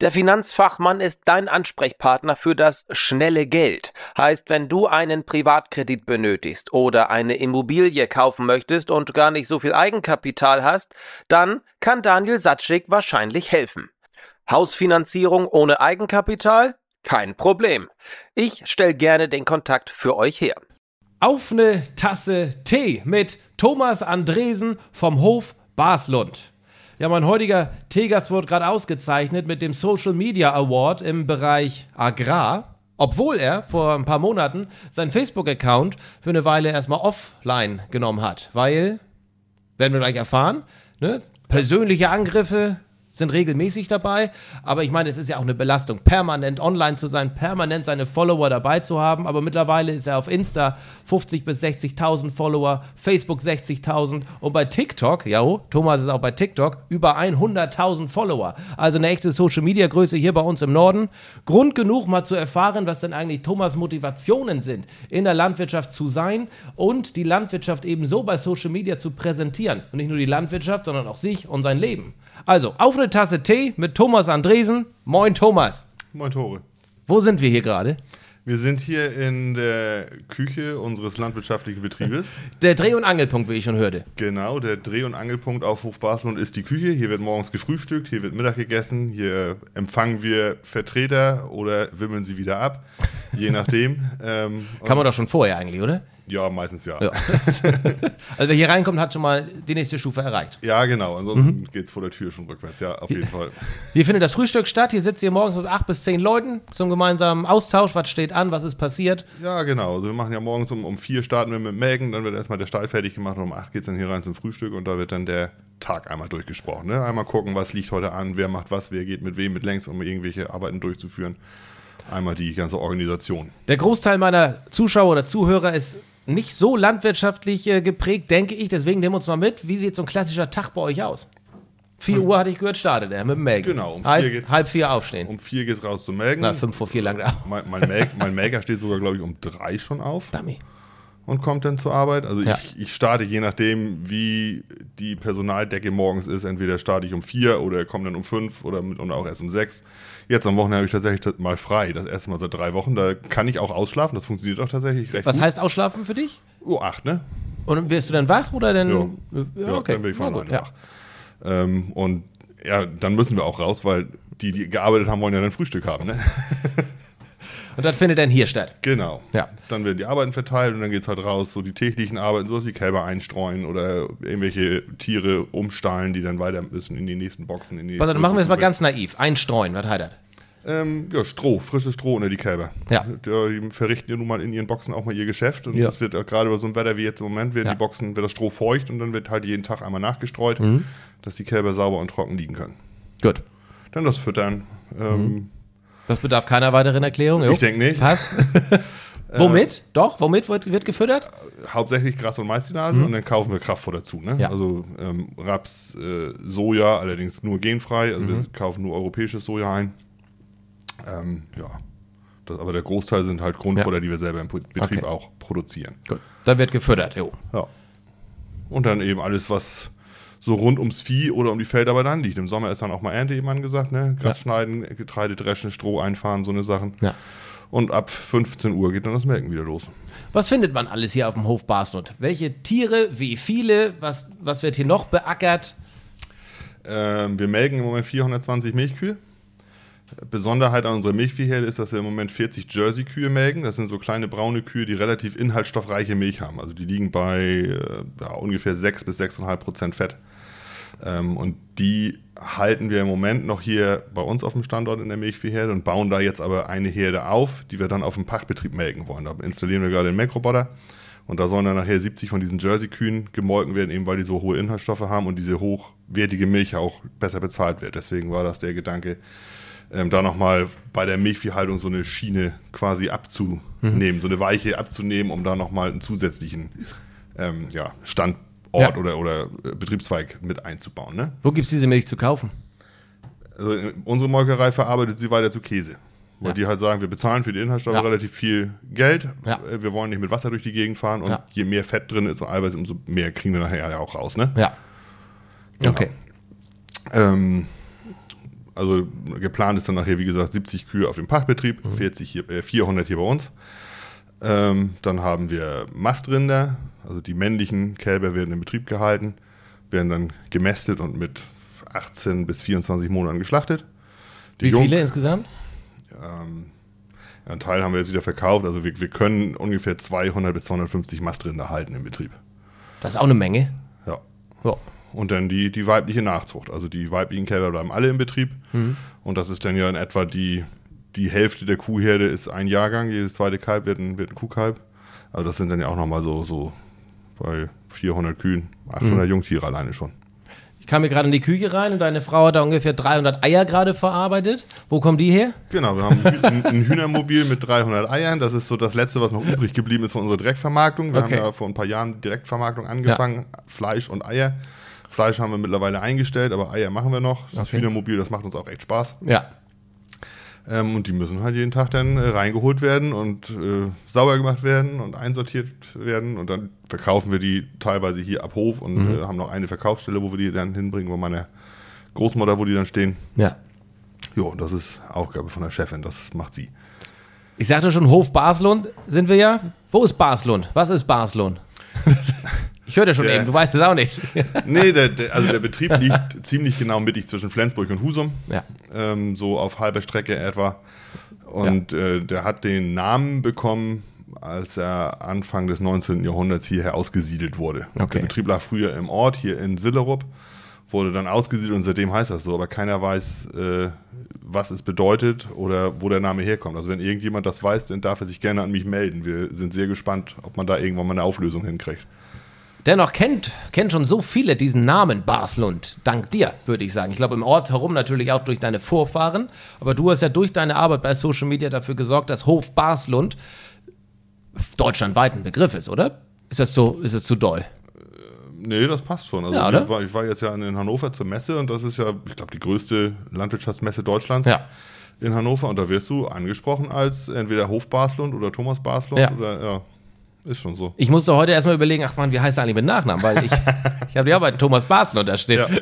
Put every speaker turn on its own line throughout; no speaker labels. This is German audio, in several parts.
Der Finanzfachmann ist dein Ansprechpartner für das schnelle Geld. Heißt, wenn du einen Privatkredit benötigst oder eine Immobilie kaufen möchtest und gar nicht so viel Eigenkapital hast, dann kann Daniel Satschik wahrscheinlich helfen. Hausfinanzierung ohne Eigenkapital? Kein Problem. Ich stelle gerne den Kontakt für euch her.
Auf eine Tasse Tee mit Thomas Andresen vom Hof Baslund. Ja, mein heutiger Teegast wurde gerade ausgezeichnet mit dem Social Media Award im Bereich Agrar. Obwohl er vor ein paar Monaten seinen Facebook-Account für eine Weile erstmal offline genommen hat. Weil, werden wir gleich erfahren, ne? persönliche Angriffe, sind regelmäßig dabei, aber ich meine, es ist ja auch eine Belastung, permanent online zu sein, permanent seine Follower dabei zu haben, aber mittlerweile ist er auf Insta 50 bis 60.000 Follower, Facebook 60.000 und bei TikTok, ja, Thomas ist auch bei TikTok, über 100.000 Follower. Also eine echte Social Media Größe hier bei uns im Norden. Grund genug mal zu erfahren, was denn eigentlich Thomas Motivationen sind, in der Landwirtschaft zu sein und die Landwirtschaft eben so bei Social Media zu präsentieren. Und nicht nur die Landwirtschaft, sondern auch sich und sein Leben. Also, auf eine Tasse Tee mit Thomas Andresen. Moin, Thomas.
Moin, Tore.
Wo sind wir hier gerade?
Wir sind hier in der Küche unseres landwirtschaftlichen Betriebes.
Der Dreh- und Angelpunkt, wie ich schon hörte.
Genau, der Dreh- und Angelpunkt auf Hof Baslund ist die Küche. Hier wird morgens gefrühstückt, hier wird Mittag gegessen, hier empfangen wir Vertreter oder wimmeln sie wieder ab, je nachdem.
Ähm, Kann man doch schon vorher eigentlich, oder?
Ja, meistens ja.
ja. also wer hier reinkommt, hat schon mal die nächste Stufe erreicht.
Ja, genau. Ansonsten mhm. geht es vor der Tür schon rückwärts. Ja, auf jeden Fall.
Hier findet das Frühstück statt. Hier sitzt ihr morgens mit acht bis zehn Leuten zum gemeinsamen Austausch. Was steht an? Was ist passiert?
Ja, genau. Also wir machen ja morgens um, um vier starten wir mit Mägen. Dann wird erstmal der Stall fertig gemacht. Und um acht geht es dann hier rein zum Frühstück. Und da wird dann der Tag einmal durchgesprochen. Ne? Einmal gucken, was liegt heute an, wer macht was, wer geht mit wem mit längs, um irgendwelche Arbeiten durchzuführen. Einmal die ganze Organisation.
Der Großteil meiner Zuschauer oder Zuhörer ist nicht so landwirtschaftlich äh, geprägt, denke ich. Deswegen nehmen wir uns mal mit. Wie sieht so ein klassischer Tag bei euch aus? 4 Uhr hatte ich gehört, startet er mit dem Melken.
Genau, um
heißt, vier halb vier aufstehen.
Um vier geht es raus zum Melken.
Na, fünf vor vier lang.
Mein, mein, Melk, mein Melker steht sogar, glaube ich, um drei schon auf. Dummy. Und kommt dann zur Arbeit. Also ja. ich, ich starte je nachdem, wie die Personaldecke morgens ist. Entweder starte ich um vier oder komme dann um fünf oder mit, und auch erst um sechs. Jetzt am Wochenende habe ich tatsächlich mal frei. Das erste Mal seit drei Wochen. Da kann ich auch ausschlafen. Das funktioniert auch tatsächlich recht
Was gut. heißt ausschlafen für dich?
Oh, acht, ne?
Und wirst du dann wach oder dann?
Ja, ja, okay. dann bin ich von alleine ja. wach. Ähm, und ja, dann müssen wir auch raus, weil die, die gearbeitet haben, wollen ja dann Frühstück haben, ne?
Und das findet dann hier statt.
Genau. Ja. Dann werden die Arbeiten verteilt und dann geht es halt raus, so die täglichen Arbeiten, sowas wie Kälber einstreuen oder irgendwelche Tiere umstahlen, die dann weiter müssen in die nächsten Boxen. In die
also, dann machen wir es mal ganz naiv. Einstreuen, was heißt das?
Ähm, ja, Stroh, frisches Stroh unter die Kälber. Ja. Die, die, verrichten ja nun mal in ihren Boxen auch mal ihr Geschäft. Und ja. das wird gerade bei so einem Wetter wie jetzt im Moment, werden ja. die Boxen, wird das Stroh feucht und dann wird halt jeden Tag einmal nachgestreut, mhm. dass die Kälber sauber und trocken liegen können.
Gut.
Dann das Füttern. Ähm,
mhm. Das bedarf keiner weiteren Erklärung.
Ich denke nicht.
Passt. womit? Doch, womit wird, wird gefüttert?
Hauptsächlich Gras- und Maissilage mhm. und dann kaufen wir Kraftfutter dazu. Ne? Ja. Also ähm, Raps, äh, Soja, allerdings nur genfrei. Also mhm. wir kaufen nur europäisches Soja ein. Ähm, ja. Das, aber der Großteil sind halt Grundfutter, ja. die wir selber im Betrieb okay. auch produzieren.
Gut. Da wird gefüttert, jo.
Ja. Und dann eben alles, was so rund ums Vieh oder um die Felder aber dann liegt. Im Sommer ist dann auch mal Ernte, jemand gesagt, ne? Gras ja. schneiden, Getreide dreschen, Stroh einfahren, so eine Sachen. Ja. Und ab 15 Uhr geht dann das Melken wieder los.
Was findet man alles hier auf dem Hof Basnot? Welche Tiere, wie viele, was, was wird hier noch beackert?
Ähm, wir melken im Moment 420 Milchkühe. Besonderheit an unserer Milchviehherde ist, dass wir im Moment 40 Jersey-Kühe melken. Das sind so kleine braune Kühe, die relativ inhaltsstoffreiche Milch haben. Also die liegen bei äh, ja, ungefähr 6 bis 6,5 Prozent Fett. Ähm, und die halten wir im Moment noch hier bei uns auf dem Standort in der Milchviehherde und bauen da jetzt aber eine Herde auf, die wir dann auf dem Pachtbetrieb melken wollen. Da installieren wir gerade den Melkroboter. Und da sollen dann nachher 70 von diesen Jersey-Kühen gemolken werden, eben weil die so hohe Inhaltsstoffe haben und diese hochwertige Milch auch besser bezahlt wird. Deswegen war das der Gedanke, ähm, da nochmal bei der Milchviehhaltung so eine Schiene quasi abzunehmen, so eine Weiche abzunehmen, um da nochmal einen zusätzlichen ähm, ja, Standort
Ja.
oder, oder äh, Betriebszweig mit einzubauen. Ne?
Wo gibt es diese Milch zu kaufen?
Also äh, unsere Molkerei verarbeitet sie weiter zu Käse. Weil
Ja.
die halt sagen, wir bezahlen für die Inhaltsstoffe
Ja.
relativ viel Geld. Äh, Wir wollen nicht mit Wasser durch die Gegend fahren und je mehr Fett drin ist und Eiweiß, umso mehr kriegen wir nachher ja auch raus. Ne?
Ja.
Genau.
Okay.
Ähm, also geplant ist dann nachher, wie gesagt, 70 Kühe auf dem Pachtbetrieb, 40 hier, äh, 400 hier bei uns. Ähm, dann haben wir Mastrinder, also die männlichen Kälber werden im Betrieb gehalten, werden dann gemästet und mit 18 bis 24 Monaten geschlachtet. Die
Wie
Jung-
viele insgesamt?
Ja, einen Teil haben wir jetzt wieder verkauft, also wir, wir können ungefähr 200 bis 250 Mastrinder halten im Betrieb.
Das ist auch eine Menge.
Ja.
Ja.
Und dann die, die weibliche Nachzucht. Also die weiblichen Kälber bleiben alle im Betrieb. Und das ist dann ja in etwa die, die Hälfte der Kuhherde ist ein Jahrgang. Jedes zweite Kalb wird ein, wird ein Kuhkalb. Also das sind dann ja auch nochmal so, so bei 400 Kühen, 800 Jungtiere alleine schon.
Ich kam hier gerade in die Küche rein und deine Frau hat da ungefähr 300 Eier gerade verarbeitet. Wo kommen die her?
Genau, wir haben ein, ein Hühnermobil mit 300 Eiern. Das ist so das Letzte, was noch übrig geblieben ist von unserer Direktvermarktung. Wir
Okay.
haben ja vor ein paar Jahren Direktvermarktung angefangen. Fleisch und Eier. Fleisch haben wir mittlerweile eingestellt, aber Eier machen wir noch. Das
Okay.
Hühnermobil, das macht uns auch echt Spaß.
Ja.
Ähm, und die müssen halt jeden Tag dann äh, reingeholt werden und äh, sauber gemacht werden und einsortiert werden. Und dann verkaufen wir die teilweise hier ab Hof und
Mhm.
äh, haben noch eine Verkaufsstelle, wo wir die dann hinbringen, wo meine Großmutter, wo die dann stehen.
Ja.
Jo, das ist Aufgabe von der Chefin, das macht sie.
Ich sagte schon, Hof Baslund sind wir ja. Wo ist Baslund? Was ist Baslund? ich hörte schon
Der-
eben, du weißt es auch nicht.
Nee, der, der, also der Betrieb liegt ziemlich genau mittig zwischen Flensburg und Husum.
ja.
ähm, so auf halber Strecke etwa. Und äh, der hat den Namen bekommen, als er Anfang des 19. Jahrhunderts hierher ausgesiedelt wurde.
Okay.
Der Betrieb lag früher im Ort, hier in Sillerup, wurde dann ausgesiedelt und seitdem heißt das so, aber keiner weiß, äh, was es bedeutet oder wo der Name herkommt. Also wenn irgendjemand das weiß, dann darf er sich gerne an mich melden. Wir sind sehr gespannt, ob man da irgendwann mal eine Auflösung hinkriegt.
Dennoch kennt, kennt schon so viele diesen Namen Baslund. Dank dir, würde ich sagen. Ich glaube, im Ort herum natürlich auch durch deine Vorfahren. Aber du hast ja durch deine Arbeit bei Social Media dafür gesorgt, dass Hof Baslund deutschlandweit ein Begriff ist, oder? Ist das so, ist das zu doll?
Nee, das passt schon. Also
Ja, oder?
war, ich war jetzt ja in Hannover zur Messe und das ist ja, ich glaube, die größte Landwirtschaftsmesse Deutschlands
Ja.
in Hannover. Und da wirst du angesprochen als entweder Hof Baslund oder Thomas Baslund
Ja.
oder ja, ist schon so.
Ich musste heute erstmal überlegen, ach man, wie heißt er eigentlich mit Nachnamen? Weil ich, ich habe ja bei Thomas Baslund da stehen.
Ja,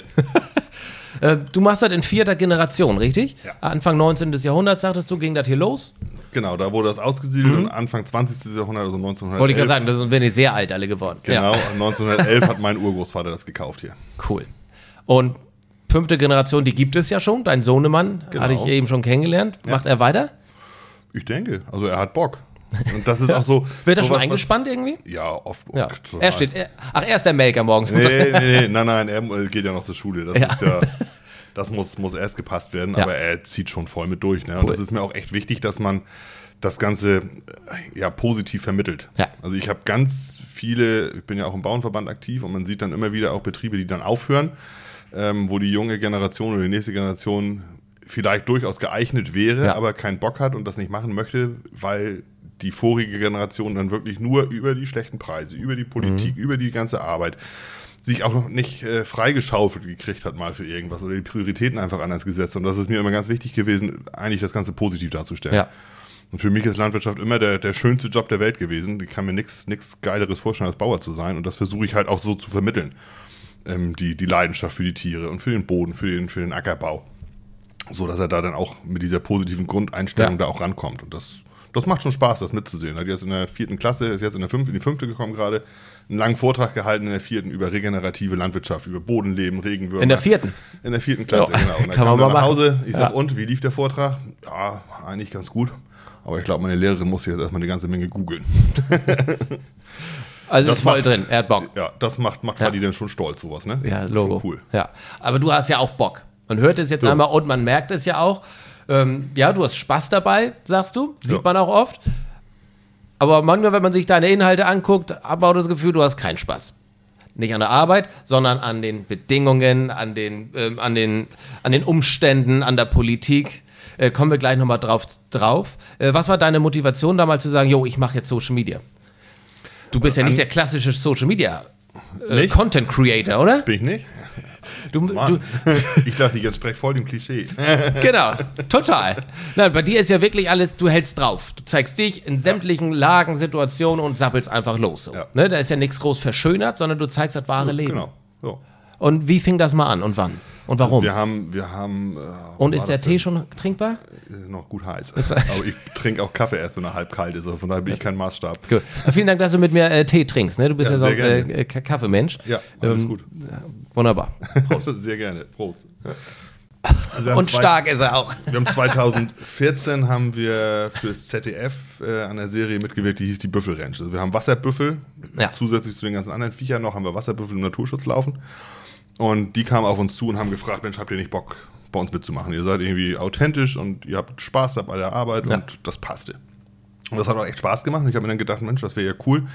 Äh, du machst das in vierter Generation, richtig?
Ja.
Anfang 19. Jahrhunderts, sagtest du, ging das hier los?
genau, da wurde das ausgesiedelt und Anfang 20. Jahrhundert, also 1911.
Mhm. Wollte ich gerade sagen, da sind wir nicht sehr alt alle geworden.
Genau,
Ja.
1911 hat mein Urgroßvater das gekauft hier.
Cool. Und fünfte Generation, die gibt es ja schon. Dein Sohnemann
Genau.
hatte ich eben schon kennengelernt. Macht er weiter?
Ich denke, also er hat Bock. Und das ist auch so.
Wird er schon
was,
eingespannt irgendwie?
Was, ja, oft.
Ja. Er steht, er, ach, er ist der Melker morgens.
Nee, nee, nee, nein, nein, er geht ja noch zur Schule. Das
Ja.
ist ja, das muss, muss erst gepasst werden,
Ja.
aber er zieht schon voll mit durch. Ne? Und
Cool.
das ist mir auch echt wichtig, dass man das Ganze äh, ja positiv vermittelt.
Ja.
Also ich habe ganz viele, ich bin ja auch im Bauernverband aktiv und man sieht dann immer wieder auch Betriebe, die dann aufhören, ähm, wo die junge Generation oder die nächste Generation vielleicht durchaus geeignet wäre,
Ja.
aber keinen Bock hat und das nicht machen möchte, weil die vorige Generation dann wirklich nur über die schlechten Preise, über die Politik, über die ganze Arbeit sich auch noch nicht äh, freigeschaufelt gekriegt hat mal für irgendwas oder die Prioritäten einfach anders gesetzt. Und das ist mir immer ganz wichtig gewesen, eigentlich das Ganze positiv darzustellen.
Ja.
Und für mich ist Landwirtschaft immer der, der schönste Job der Welt gewesen. Ich kann mir nichts Geileres vorstellen, als Bauer zu sein. Und das versuche ich halt auch so zu vermitteln. Ähm, die, die Leidenschaft für die Tiere und für den Boden, für den, für den Ackerbau. So dass er da dann auch mit dieser positiven Grundeinstellung
Ja.
da auch rankommt. Und das, das macht schon Spaß, das mitzusehen. Er hat jetzt in der vierten Klasse, ist jetzt in der fünften, in die fünfte gekommen gerade, einen langen Vortrag gehalten in der vierten über regenerative Landwirtschaft, über Bodenleben, Regenwürmer.
In der vierten?
In der vierten Klasse,
Ja,
genau. Und dann
kann man
kam
mal
nach. Hause. Ich
Ja.
sag, und, wie lief der Vortrag? Ja, eigentlich ganz gut. Aber ich glaube, meine Lehrerin muss jetzt erstmal eine ganze Menge googeln.
Also
Das
ist voll
macht-
drin, er hat Bock.
Ja, das macht, macht
Ja.
Fadi dann schon stolz, sowas, ne?
Ja,
Schon
Logo.
Cool.
Ja, aber du hast ja auch Bock. Man hört es jetzt
Ja.
einmal und man merkt es ja auch. Ähm, ja, du hast Spaß dabei, sagst du. Sieht
Ja.
man auch oft. Aber manchmal, wenn man sich deine Inhalte anguckt, hat man auch das Gefühl, du hast keinen Spaß. Nicht an der Arbeit, sondern an den Bedingungen, an den, ähm, an den, an den Umständen, an der Politik. Äh, kommen wir gleich nochmal drauf. drauf. Äh, was war deine Motivation damals zu sagen, jo, ich mache jetzt Social Media? Du bist ja nicht der klassische Social Media äh? Content Creator, oder?
Bin ich nicht?
Du, du,
ich dachte, ich entspreche voll dem Klischee.
genau, total. Nein, bei dir ist ja wirklich alles, du hältst drauf. Du zeigst dich in sämtlichen Lagen, Situationen und sappelst einfach los. So.
Ja.
Ne, da ist ja nichts groß verschönert, sondern du zeigst das wahre Leben.
Genau. So.
Und wie fing das mal an und wann? Und warum?
Wir haben, wir haben. Äh,
und ist der Tee
denn?
schon trinkbar?
Äh, Noch gut heiß. Aber ich trinke auch Kaffee erst, wenn er halb kalt ist. Also von daher bin ich kein Maßstab.
Gut. Vielen Dank, dass du mit mir äh, Tee trinkst. Ne? Du bist ja,
Ja,
sonst äh, äh, Kaffeemensch.
Ja, alles
Ähm,
gut.
Wunderbar.
Sehr gerne. Prost. Also
Und
zwei-
stark ist er auch.
Wir haben 2014 haben wir fürs ZDF äh, an der Serie mitgewirkt, die hieß die Büffelranch. Also wir haben Wasserbüffel,
Ja.
zusätzlich zu den ganzen anderen Viechern noch haben wir Wasserbüffel im Naturschutz laufen. Und die kamen auf uns zu und haben gefragt, Mensch, habt ihr nicht Bock, bei uns mitzumachen? Ihr seid irgendwie authentisch und ihr habt Spaß dabei bei der Arbeit
Ja.
und das passte. Und das hat auch echt Spaß gemacht. Und ich habe mir dann gedacht, Mensch, das wäre ja cool,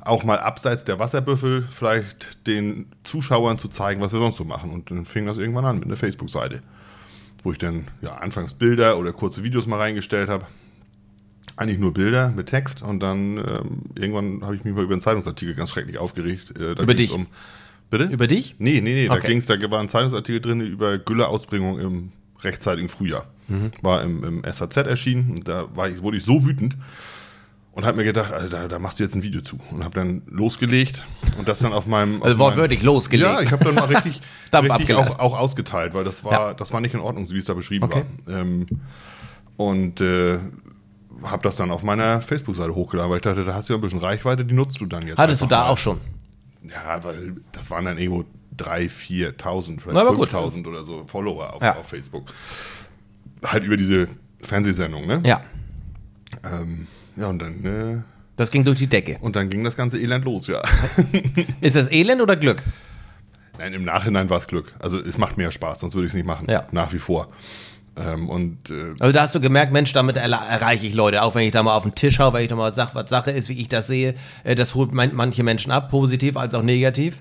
auch mal abseits der Wasserbüffel vielleicht den Zuschauern zu zeigen, was wir sonst so machen. Und dann fing das irgendwann an mit einer Facebook-Seite, wo ich dann ja, anfangs Bilder oder kurze Videos mal reingestellt habe. Eigentlich nur Bilder mit Text und dann ähm, irgendwann habe ich mich mal über einen Zeitungsartikel ganz schrecklich aufgeregt. Äh, da
Über dich?
Um, bitte?
Über dich?
Nee, nee, nee, da
Okay.
ging's, da war ein Zeitungsartikel drin über Gülle-Ausbringung im rechtzeitigen Frühjahr.
Mhm.
War im, im SAZ erschienen und da war ich, wurde ich so wütend und habe mir gedacht, also da, da machst du jetzt ein Video zu. Und habe dann losgelegt und das dann auf meinem...
Also
auf
wortwörtlich losgelegt.
Ja, ich habe dann mal richtig, richtig auch, auch ausgeteilt, weil das war,
Ja.
das war nicht in Ordnung, so wie es da beschrieben
Okay.
war. Ähm, und äh, habe das dann auf meiner Facebook-Seite hochgeladen, weil ich dachte, da hast du ja ein bisschen Reichweite, die nutzt du dann jetzt.
Hattest du da
mal.
auch schon?
Ja, weil das waren dann irgendwo 3.000, 4.000,
Na, aber
vielleicht
gut.
5.000 oder so Follower auf,
Ja.
auf Facebook. Halt über diese Fernsehsendung, ne?
Ja.
Ähm, ja, und dann, äh,
Das ging durch die Decke.
und dann ging das ganze Elend los, ja.
Ist das Elend oder Glück?
Nein, im Nachhinein war es Glück. Also es macht mehr Spaß, sonst würde ich es nicht machen.
Ja.
Nach wie vor. Ähm, und äh,
Also da hast du gemerkt, Mensch, damit erreiche ich Leute, auch wenn ich da mal auf den Tisch hau, wenn ich da mal sage, was Sache ist, wie ich das sehe, äh, das holt man, manche Menschen ab, positiv als auch negativ.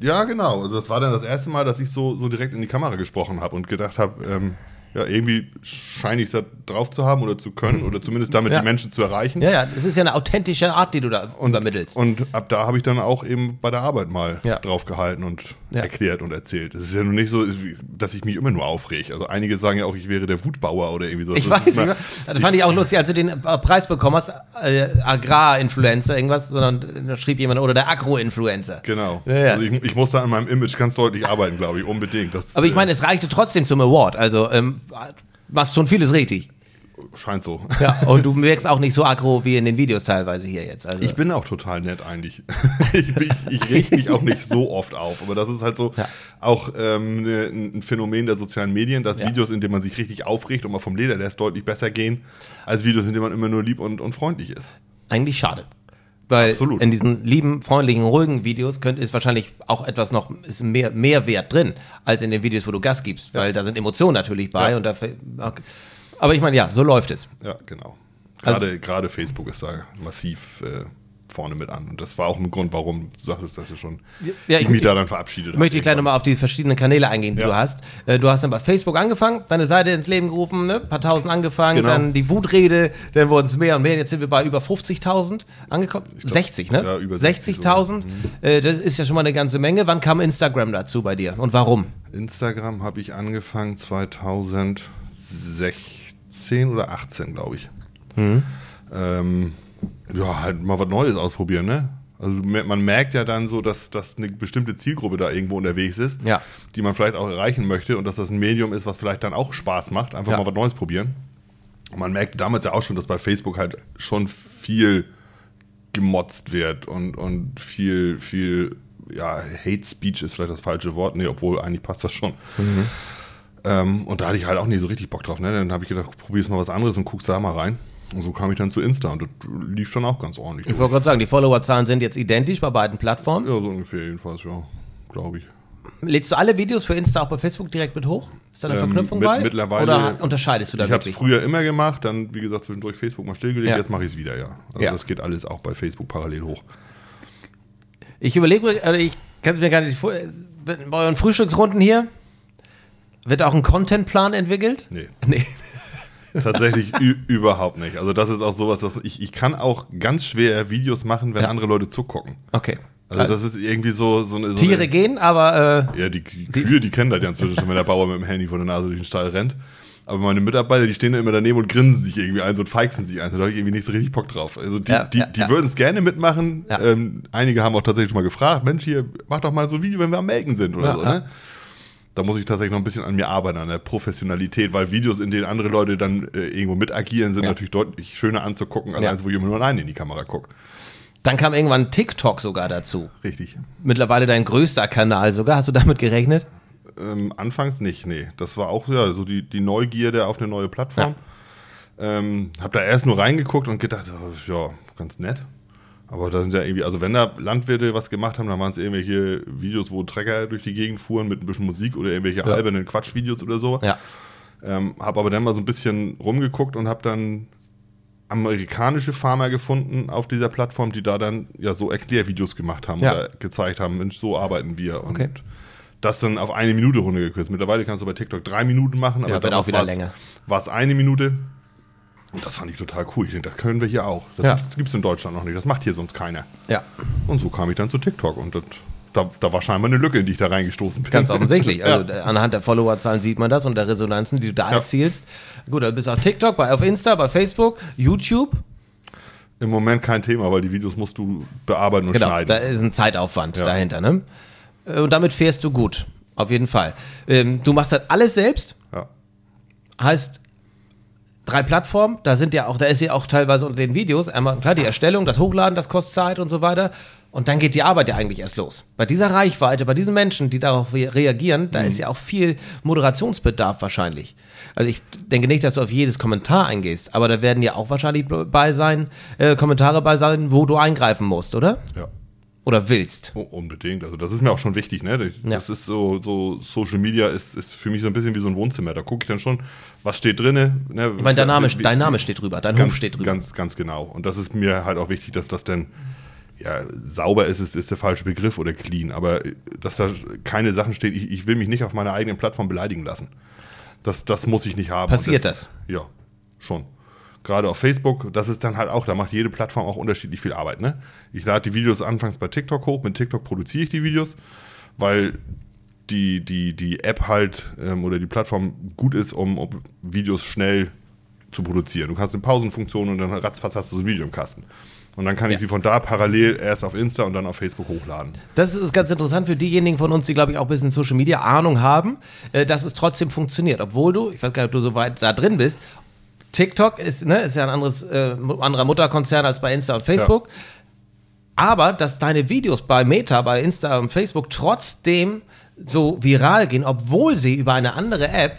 ja, genau. Also das war dann das erste Mal, dass ich so, so direkt in die Kamera gesprochen habe und gedacht habe, ähm, ja, irgendwie scheine ich es da drauf zu haben oder zu können oder zumindest damit
Ja.
die Menschen zu erreichen.
Ja, ja, das ist ja eine authentische Art, die du da übermittelst.
Und ab da habe ich dann auch eben bei der Arbeit mal
Ja.
drauf gehalten und
Ja.
erklärt und erzählt. Es ist ja nun nicht so, dass ich mich immer nur aufrege. Also einige sagen ja auch, ich wäre der Wutbauer oder irgendwie so.
Ich
Das
weiß, ich,
immer-
das fand ich auch lustig, als du den äh, Preis bekommen hast, äh, Agrar-Influencer, irgendwas, sondern da schrieb jemand, oder der Agro-Influencer.
Genau.
Ja, ja.
Also ich, ich muss da an meinem Image ganz deutlich arbeiten, glaube ich, unbedingt. Das,
Aber ich
äh,
meine, es reichte trotzdem zum Award, also ähm, machst schon vieles richtig.
Scheint so.
Ja, und du wirkst auch nicht so aggro wie in den Videos teilweise hier jetzt. Also.
Ich bin auch total nett eigentlich. ich bin- ich reg mich auch nicht so oft auf, aber das ist halt so
Ja.
auch ähm, ne, ein Phänomen der sozialen Medien, dass
Ja.
Videos, in denen man sich richtig aufregt und mal vom Leder lässt, deutlich besser gehen, als Videos, in denen man immer nur lieb und, und freundlich ist.
eigentlich schade. Weil
Absolut.
in diesen lieben, freundlichen, ruhigen Videos könnte, ist wahrscheinlich auch etwas noch, ist mehr Mehrwert drin, als in den Videos, wo du Gas gibst, weil da sind Emotionen natürlich bei
Ja.
und dafür, okay. Aber ich meine, ja, so läuft es.
Ja, genau.
Also
Gerade, gerade Facebook ist da massiv äh, vorne mit an. Und das war auch ein Grund, warum du sagtest, dass du schon
Ja,
ich,
ich-
mich da dann verabschiedet
Ich möchte gleich
irgendwann.
nochmal auf die verschiedenen Kanäle eingehen, die
Ja.
du hast. Äh, Du hast dann bei Facebook angefangen, deine Seite ins Leben gerufen, ne? paar tausend angefangen,
Genau.
dann die Wutrede, dann wurden es mehr und mehr. Jetzt sind wir bei über 50.000 angekommen. 60, ne?
ja, über 60
60.000. Äh, Das ist ja schon mal eine ganze Menge. Wann kam Instagram dazu bei dir und warum?
Instagram habe ich angefangen 2016 oder 18, glaube ich.
Mhm.
Ähm, ja, halt mal was Neues ausprobieren, ne? Also man merkt ja dann so, dass, dass eine bestimmte Zielgruppe da irgendwo unterwegs ist,
Ja.
die man vielleicht auch erreichen möchte und dass das ein Medium ist, was vielleicht dann auch Spaß macht, einfach
Ja.
mal was Neues probieren. Und man merkt damals ja auch schon, dass bei Facebook halt schon viel gemotzt wird und, und viel, viel, ja, Hate Speech ist vielleicht das falsche Wort, nee, obwohl eigentlich passt das schon. Ähm, und da hatte ich halt auch nie so richtig Bock drauf. Ne? Dann habe ich gedacht, probier's mal was anderes und guckst da mal rein. Und so kam ich dann zu Insta und das lief schon auch ganz ordentlich.
Ich wollte gerade sagen, die Followerzahlen sind jetzt identisch bei beiden Plattformen.
Ja, so ungefähr jedenfalls, ja, glaube ich.
Lädst du alle Videos für Insta auch bei Facebook direkt mit hoch? Ist da eine
Ähm,
Verknüpfung
mit-
bei?
mittlerweile-
Oder unterscheidest du da
ich habe es früher immer gemacht, dann, wie gesagt, zwischendurch Facebook mal stillgelegt,
Ja.
jetzt mache ich es wieder, ja. Also
Ja.
das geht alles auch bei Facebook parallel hoch.
Ich überlege mir, oder ich kann mir gar nicht vor, bei euren Frühstücksrunden hier, wird auch ein Contentplan entwickelt?
Nee.
Nee.
Tatsächlich überhaupt nicht. Also das ist auch sowas, dass ich, ich kann auch ganz schwer Videos machen, wenn
Ja.
andere Leute zugucken.
Okay.
Also das ist irgendwie so, so eine... So
Tiere
eine,
gehen, aber äh,
Ja, die, die Kühe, die kennen das ja inzwischen schon, wenn der Bauer mit dem Handy vor der Nase durch den Stall rennt. Aber meine Mitarbeiter, die stehen da immer daneben und grinsen sich irgendwie ein so und feixen sich ein. Da habe ich irgendwie nicht so richtig Bock drauf. Also die,
Ja,
die,
ja,
die
ja.
würden es gerne mitmachen. Ähm, einige haben auch tatsächlich schon mal gefragt, Mensch, hier, mach doch mal so ein Video, wenn wir am Melken sind oder so. Ne? Da muss ich tatsächlich noch ein bisschen an mir arbeiten, an der Professionalität, weil Videos, in denen andere Leute dann äh, irgendwo mit agieren, sind
Ja.
natürlich deutlich schöner anzugucken, als
Ja.
eins, wo immer nur alleine in die Kamera gucke.
dann kam irgendwann TikTok sogar dazu.
Richtig.
Mittlerweile dein größter Kanal sogar. Hast du damit gerechnet?
Ähm, anfangs nicht, nee. Das war auch ja, so die, die Neugierde auf eine neue Plattform. Ähm, hab da erst nur reingeguckt und gedacht, oh, ja, ganz nett. Aber da sind ja irgendwie, also wenn da Landwirte was gemacht haben, dann waren es irgendwelche Videos, wo Trecker durch die Gegend fuhren mit ein bisschen Musik oder irgendwelche
Ja.
albernen Quatschvideos oder so.
Ja.
Ähm, hab aber dann mal so ein bisschen rumgeguckt und hab dann amerikanische Farmer gefunden auf dieser Plattform, die da dann ja so Erklärvideos gemacht haben
Ja.
oder gezeigt haben, Mensch, so arbeiten wir. Und
Okay.
das dann auf eine Minute runtergekürzt. Mittlerweile kannst du bei TikTok drei Minuten machen, aber
Ja,
damals
auch wieder länger.
War es eine Minute. Und das fand ich total cool. Ich denke, das können wir hier auch. Das
Ja.
gibt es in Deutschland noch nicht. Das macht hier sonst keiner.
Ja.
Und so kam ich dann zu TikTok. Und das, da, da war scheinbar eine Lücke, in die ich da reingestoßen bin.
Ganz offensichtlich. Also
ja.
äh, anhand der Followerzahlen sieht man das und der Resonanzen, die du da
Ja.
erzielst. Gut, du bist auf TikTok, bei, auf Insta, bei Facebook, YouTube.
Im Moment kein Thema, weil die Videos musst du bearbeiten und
Genau,
schneiden.
da ist ein Zeitaufwand
Ja.
dahinter. Ne? Äh, Und damit fährst du gut. Auf jeden Fall. Ähm, du machst halt alles selbst.
ja.
Heißt, drei Plattformen, da sind ja auch, da ist ja auch teilweise unter den Videos einmal klar die Erstellung, das Hochladen, das kostet Zeit und so weiter. Und dann geht die Arbeit ja eigentlich erst los. Bei dieser Reichweite, bei diesen Menschen, die darauf re reagieren, da ist ja auch viel Moderationsbedarf wahrscheinlich. Also ich denke nicht, dass du auf jedes Kommentar eingehst, aber da werden ja auch wahrscheinlich bei sein, äh, Kommentare bei sein, wo du eingreifen musst, oder?
ja.
Oder willst.
Oh, unbedingt. Also das ist mir auch schon wichtig, ne? Das,
Ja.
das ist so, so Social Media ist, ist für mich so ein bisschen wie so ein Wohnzimmer. Da gucke ich dann schon, was steht drinne. Ne?
Ich meine, dein Name, dein Name steht drüber, dein
ganz,
Hof steht drüber.
Ganz, ganz genau. Und das ist mir halt auch wichtig, dass das dann ja, sauber ist, ist, ist der falsche Begriff oder clean, aber äh, dass da keine Sachen stehen, ich, ich will mich nicht auf meiner eigenen Plattform beleidigen lassen. Das, das muss ich nicht haben.
Passiert das?
Ja, schon. Gerade auf Facebook, das ist dann halt auch, da macht jede Plattform auch unterschiedlich viel Arbeit. Ne? Ich lade die Videos anfangs bei TikTok hoch, mit TikTok produziere ich die Videos, weil die, die, die App halt ähm, oder die Plattform gut ist, um, um Videos schnell zu produzieren. Du kannst eine Pausenfunktion und dann ratzfatz hast du so ein Video im Kasten. Und dann kann ich
Ja.
sie von da parallel erst auf Insta und dann auf Facebook hochladen.
Das ist ganz interessant für diejenigen von uns, die, glaube ich, auch ein bisschen Social Media Ahnung haben, äh, dass es trotzdem funktioniert. Obwohl du, ich weiß gar nicht, ob du so weit da drin bist, TikTok ist, ne, ist ja ein anderes, äh, anderer Mutterkonzern als bei Insta und Facebook. Aber dass deine Videos bei Meta, bei Insta und Facebook trotzdem so viral gehen, obwohl sie über eine andere App,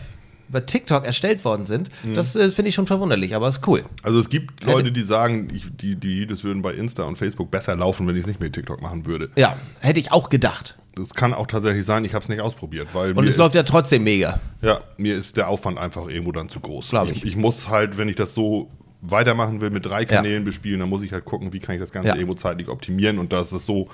über TikTok erstellt worden sind, das äh, finde ich schon verwunderlich, aber ist cool.
Also es gibt Leute, die sagen, ich, die, die Videos würden bei Insta und Facebook besser laufen, wenn ich es nicht mit TikTok machen würde.
Ja, hätte ich auch gedacht.
Das kann auch tatsächlich sein, ich habe es nicht ausprobiert. Weil
Und es läuft ja trotzdem mega.
Ja, mir ist der Aufwand einfach irgendwo dann zu groß.
Glaub
ich.
ich.
ich muss halt, wenn ich das so weitermachen will, mit drei Kanälen bespielen, dann muss ich halt gucken, wie kann ich das Ganze
Ja.
irgendwo zeitlich optimieren. Und das ist so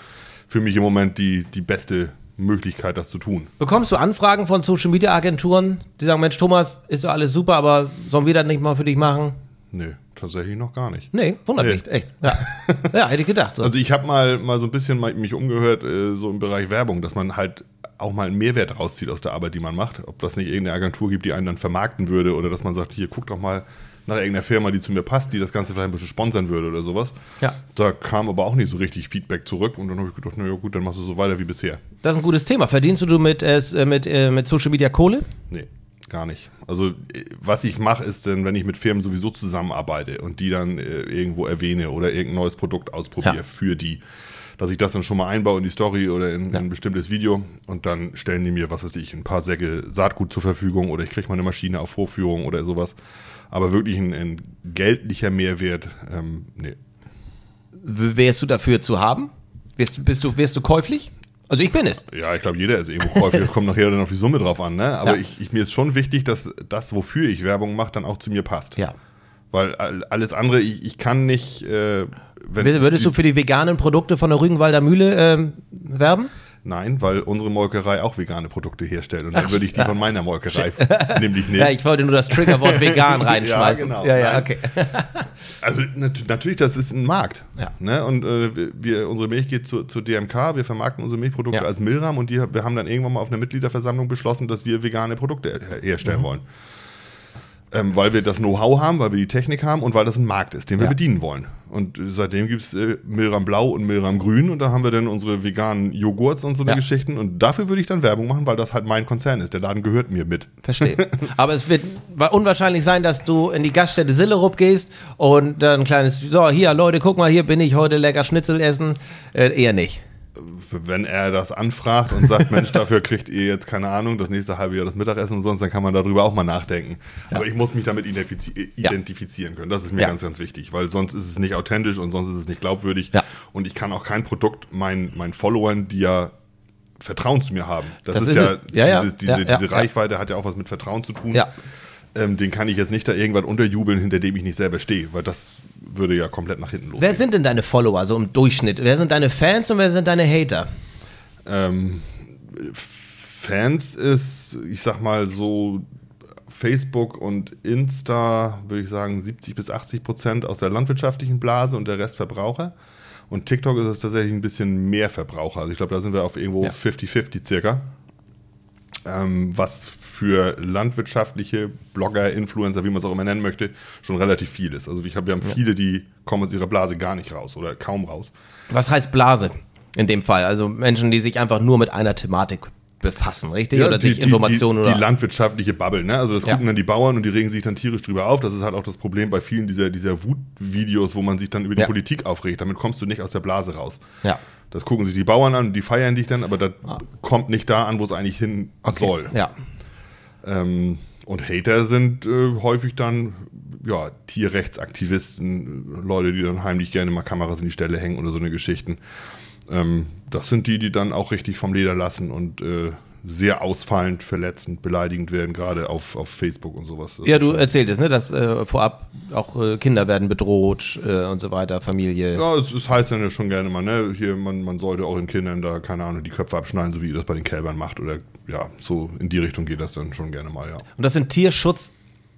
für mich im Moment die, die beste Möglichkeit, das zu tun.
Bekommst du Anfragen von Social Media Agenturen, die sagen, Mensch, Thomas, ist doch alles super, aber sollen wir das nicht mal für dich machen?
Nö, tatsächlich noch gar nicht.
Nee, wundert
Nee.
mich, echt. Ja, ja hätte ich gedacht. So.
Also ich habe mal, mal so ein bisschen mich umgehört, äh, so im Bereich Werbung, dass man halt auch mal einen Mehrwert rauszieht aus der Arbeit, die man macht. Ob das nicht irgendeine Agentur gibt, die einen dann vermarkten würde oder dass man sagt, hier, guck doch mal nach irgendeiner Firma, die zu mir passt, die das Ganze vielleicht ein bisschen sponsern würde oder sowas.
Ja.
Da kam aber auch nicht so richtig Feedback zurück und dann habe ich gedacht, na ja gut, dann machst du so weiter wie bisher.
das ist ein gutes Thema. Verdienst du mit, äh, mit, äh, mit Social Media Kohle?
Nee, gar nicht. Also äh, was ich mache, ist dann, wenn ich mit Firmen sowieso zusammenarbeite und die dann äh, irgendwo erwähne oder irgendein neues Produkt ausprobiere
Ja.
für die, dass ich das dann schon mal einbaue in die Story oder in, in ein bestimmtes Video und dann stellen die mir, was weiß ich, ein paar Säcke Saatgut zur Verfügung oder ich kriege mal eine Maschine auf Vorführung oder sowas. Aber wirklich ein, ein geldlicher Mehrwert, ähm, nee.
Wärst du dafür zu haben? Wirst, du- bist du, wirst du käuflich? Also ich bin es.
Ja, ich glaube, jeder ist irgendwo käuflich. kommt nachher dann auf die Summe drauf an, ne? Aber
Ja.
ich, ich, mir ist schon wichtig, dass das, wofür ich Werbung mache, dann auch zu mir passt.
Ja.
Weil all- alles andere, ich, ich kann nicht. Äh,
Würdest du für die veganen Produkte von der Rügenwalder Mühle ähm, werben?
Nein, weil unsere Molkerei auch vegane Produkte herstellt. Und dann würde ich die von meiner Molkerei nämlich nehmen.
Ja, ich wollte nur das Triggerwort vegan reinschmeißen.
genau.
Ja, ja, okay.
Also nat natürlich, das ist ein Markt.
Ja.
Ne? Und äh, wir, unsere Milch geht zu, zu DMK, wir vermarkten unsere Milchprodukte
Ja.
als Milram und die, wir haben dann irgendwann mal auf einer Mitgliederversammlung beschlossen, dass wir vegane Produkte her herstellen
Mhm.
wollen. Ähm, weil wir das Know-how haben, weil wir die Technik haben und weil das ein Markt ist, den wir
Ja.
bedienen wollen. Und seitdem gibt es äh, Milram Blau und Milram Grün und da haben wir dann unsere veganen Joghurts und so
Ja.
Geschichten. Und dafür würde ich dann Werbung machen, weil das halt mein Konzern ist. Der Laden gehört mir mit.
Verstehe. Aber es wird wa- unwahrscheinlich sein, dass du in die Gaststätte Sillerup gehst und dann ein kleines, so, hier, Leute, guck mal, hier bin ich heute lecker Schnitzel essen. Äh, eher nicht.
Wenn er das anfragt und sagt, Mensch, dafür kriegt ihr jetzt keine Ahnung, das nächste halbe Jahr das Mittagessen und sonst, dann kann man darüber auch mal nachdenken. Aber ich muss mich damit identifiz-
Ja.
identifizieren können. Das ist mir
Ja.
ganz, ganz wichtig, weil sonst ist es nicht authentisch und sonst ist es nicht glaubwürdig.
Ja.
Und ich kann auch kein Produkt meinen, meinen Followern, die ja Vertrauen zu mir haben. Das,
Das
ist,
ist
ja,
es. Ja, ja.
diese, diese,
Ja, ja,
diese
ja.
Reichweite hat ja auch was mit Vertrauen zu tun.
Ja.
Ähm, den kann ich jetzt nicht da irgendwas unterjubeln, hinter dem ich nicht selber stehe, weil das würde ja komplett nach hinten losgehen.
Wer sind denn deine Follower, so im Durchschnitt? Wer sind deine Fans und wer sind deine Hater?
Ähm, Fans ist, ich sag mal so, Facebook und Insta, würde ich sagen, 70 bis 80 Prozent aus der landwirtschaftlichen Blase und der Rest Verbraucher. Und TikTok ist es tatsächlich ein bisschen mehr Verbraucher. Also ich glaube, da sind wir auf irgendwo
Ja.
50-50 circa. Ähm, was für landwirtschaftliche Blogger, Influencer, wie man es auch immer nennen möchte, schon relativ viel ist. Also hab, wir haben viele, die kommen aus ihrer Blase gar nicht raus oder kaum raus.
Was heißt Blase in dem Fall? Also Menschen, die sich einfach nur mit einer Thematik befassen, richtig? oder sich Informationen
die,
oder.
die landwirtschaftliche Bubble, ne? Also das
Ja.
gucken dann die Bauern und die regen sich dann tierisch drüber auf. Das ist halt auch das Problem bei vielen dieser, dieser Wutvideos, wo man sich dann über die
Ja.
Politik aufregt. Damit kommst du nicht aus der Blase raus.
ja.
Das gucken sich die Bauern an und die feiern dich dann, aber das kommt nicht da an, wo es eigentlich hin
Ah. Okay.
soll.
Ja.
Ähm, und Hater sind äh, häufig dann ja, Tierrechtsaktivisten, äh, Leute, die dann heimlich gerne mal Kameras in die Stelle hängen oder so eine Geschichten. Ähm, das sind die, die dann auch richtig vom Leder lassen und äh, sehr ausfallend, verletzend, beleidigend werden, gerade auf, auf Facebook und sowas. Das
Ja, du erzähltest, ne, dass äh, vorab auch äh, Kinder werden bedroht äh, und so weiter, Familie.
Ja, es, es heißt dann ja schon gerne mal, ne, hier, man, man sollte auch den Kindern da, keine Ahnung, die Köpfe abschneiden, so wie ihr das bei den Kälbern macht. Oder ja, so in die Richtung geht das dann schon gerne mal, ja.
Und das sind Tierschutz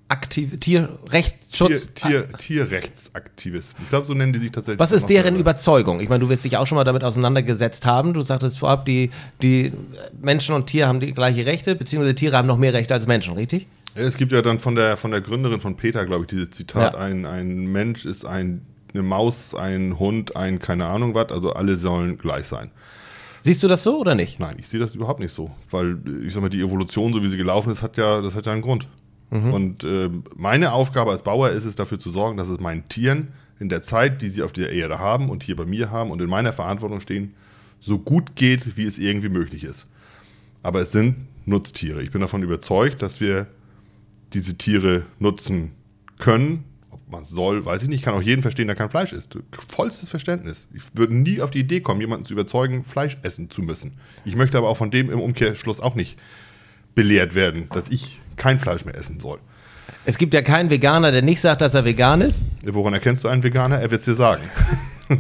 aktiv Tierrechtsschutz.
Tier, Tier, Tierrechtsaktivisten. Ich glaube, so nennen die sich tatsächlich.
Was ist deren
selber.
Überzeugung? Ich meine, du wirst dich auch schon mal damit auseinandergesetzt haben. Du sagtest vorab, die, die Menschen und Tiere haben die gleiche Rechte, beziehungsweise Tiere haben noch mehr Rechte als Menschen, richtig?
Ja, Es gibt ja dann von der, von der Gründerin von Peter, glaube ich, dieses Zitat:
Ja.
ein, ein Mensch ist ein, eine Maus, ein Hund, ein keine Ahnung was, also alle sollen gleich sein.
Siehst du das so oder nicht?
Nein, ich sehe das überhaupt nicht so, weil ich sag mal, die Evolution, so wie sie gelaufen ist, hat ja, das hat ja einen Grund. Und ähm, meine Aufgabe als Bauer ist es, dafür zu sorgen, dass es meinen Tieren in der Zeit, die sie auf der Erde haben und hier bei mir haben und in meiner Verantwortung stehen, so gut geht, wie es irgendwie möglich ist. Aber es sind Nutztiere. Ich bin davon überzeugt, dass wir diese Tiere nutzen können. Ob man es soll, weiß ich nicht. Ich kann auch jeden verstehen, der kein Fleisch isst. Vollstes Verständnis. Ich würde nie auf die Idee kommen, jemanden zu überzeugen, Fleisch essen zu müssen. Ich möchte aber auch von dem im Umkehrschluss auch nicht belehrt werden, dass ich kein Fleisch mehr essen soll.
Es gibt ja keinen Veganer, der nicht sagt, dass er vegan ist.
Woran erkennst du einen Veganer? Er wird es dir sagen.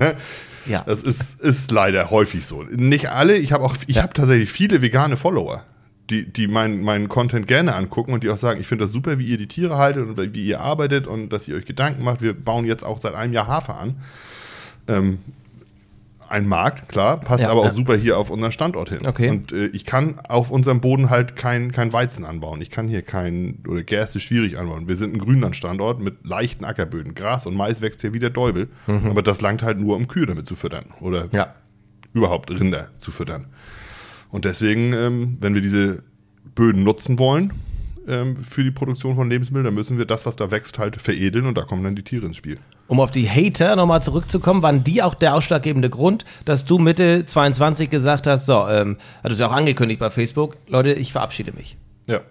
Ja.
Das ist, ist leider häufig so. Nicht alle, ich habe auch, ich
Ja.
habe tatsächlich viele vegane Follower, die, die meinen meinen Content gerne angucken und die auch sagen, ich finde das super, wie ihr die Tiere haltet und wie ihr arbeitet und dass ihr euch Gedanken macht. Wir bauen jetzt auch seit einem Jahr Hafer an. Ähm, ein Markt, klar, passt
Ja,
aber auch
ja.
super hier auf unseren Standort hin.
Okay.
Und äh, ich kann auf unserem Boden halt kein, kein Weizen anbauen. Ich kann hier kein, oder Gerste schwierig anbauen. Wir sind ein Grünlandstandort mit leichten Ackerböden. Gras und Mais wächst hier wie der Däubel. Aber das langt halt nur, um Kühe damit zu füttern. Oder
Mhm. Ja.
überhaupt Rinder zu füttern. Und deswegen, ähm, wenn wir diese Böden nutzen wollen ähm, für die Produktion von Lebensmitteln, dann müssen wir das, was da wächst, halt veredeln und da kommen dann die Tiere ins Spiel.
Um auf die Hater nochmal zurückzukommen, waren die auch der ausschlaggebende Grund, dass du Mitte 22 gesagt hast, so, ähm, hattest du ja auch angekündigt bei Facebook, Leute, ich verabschiede mich.
Ja.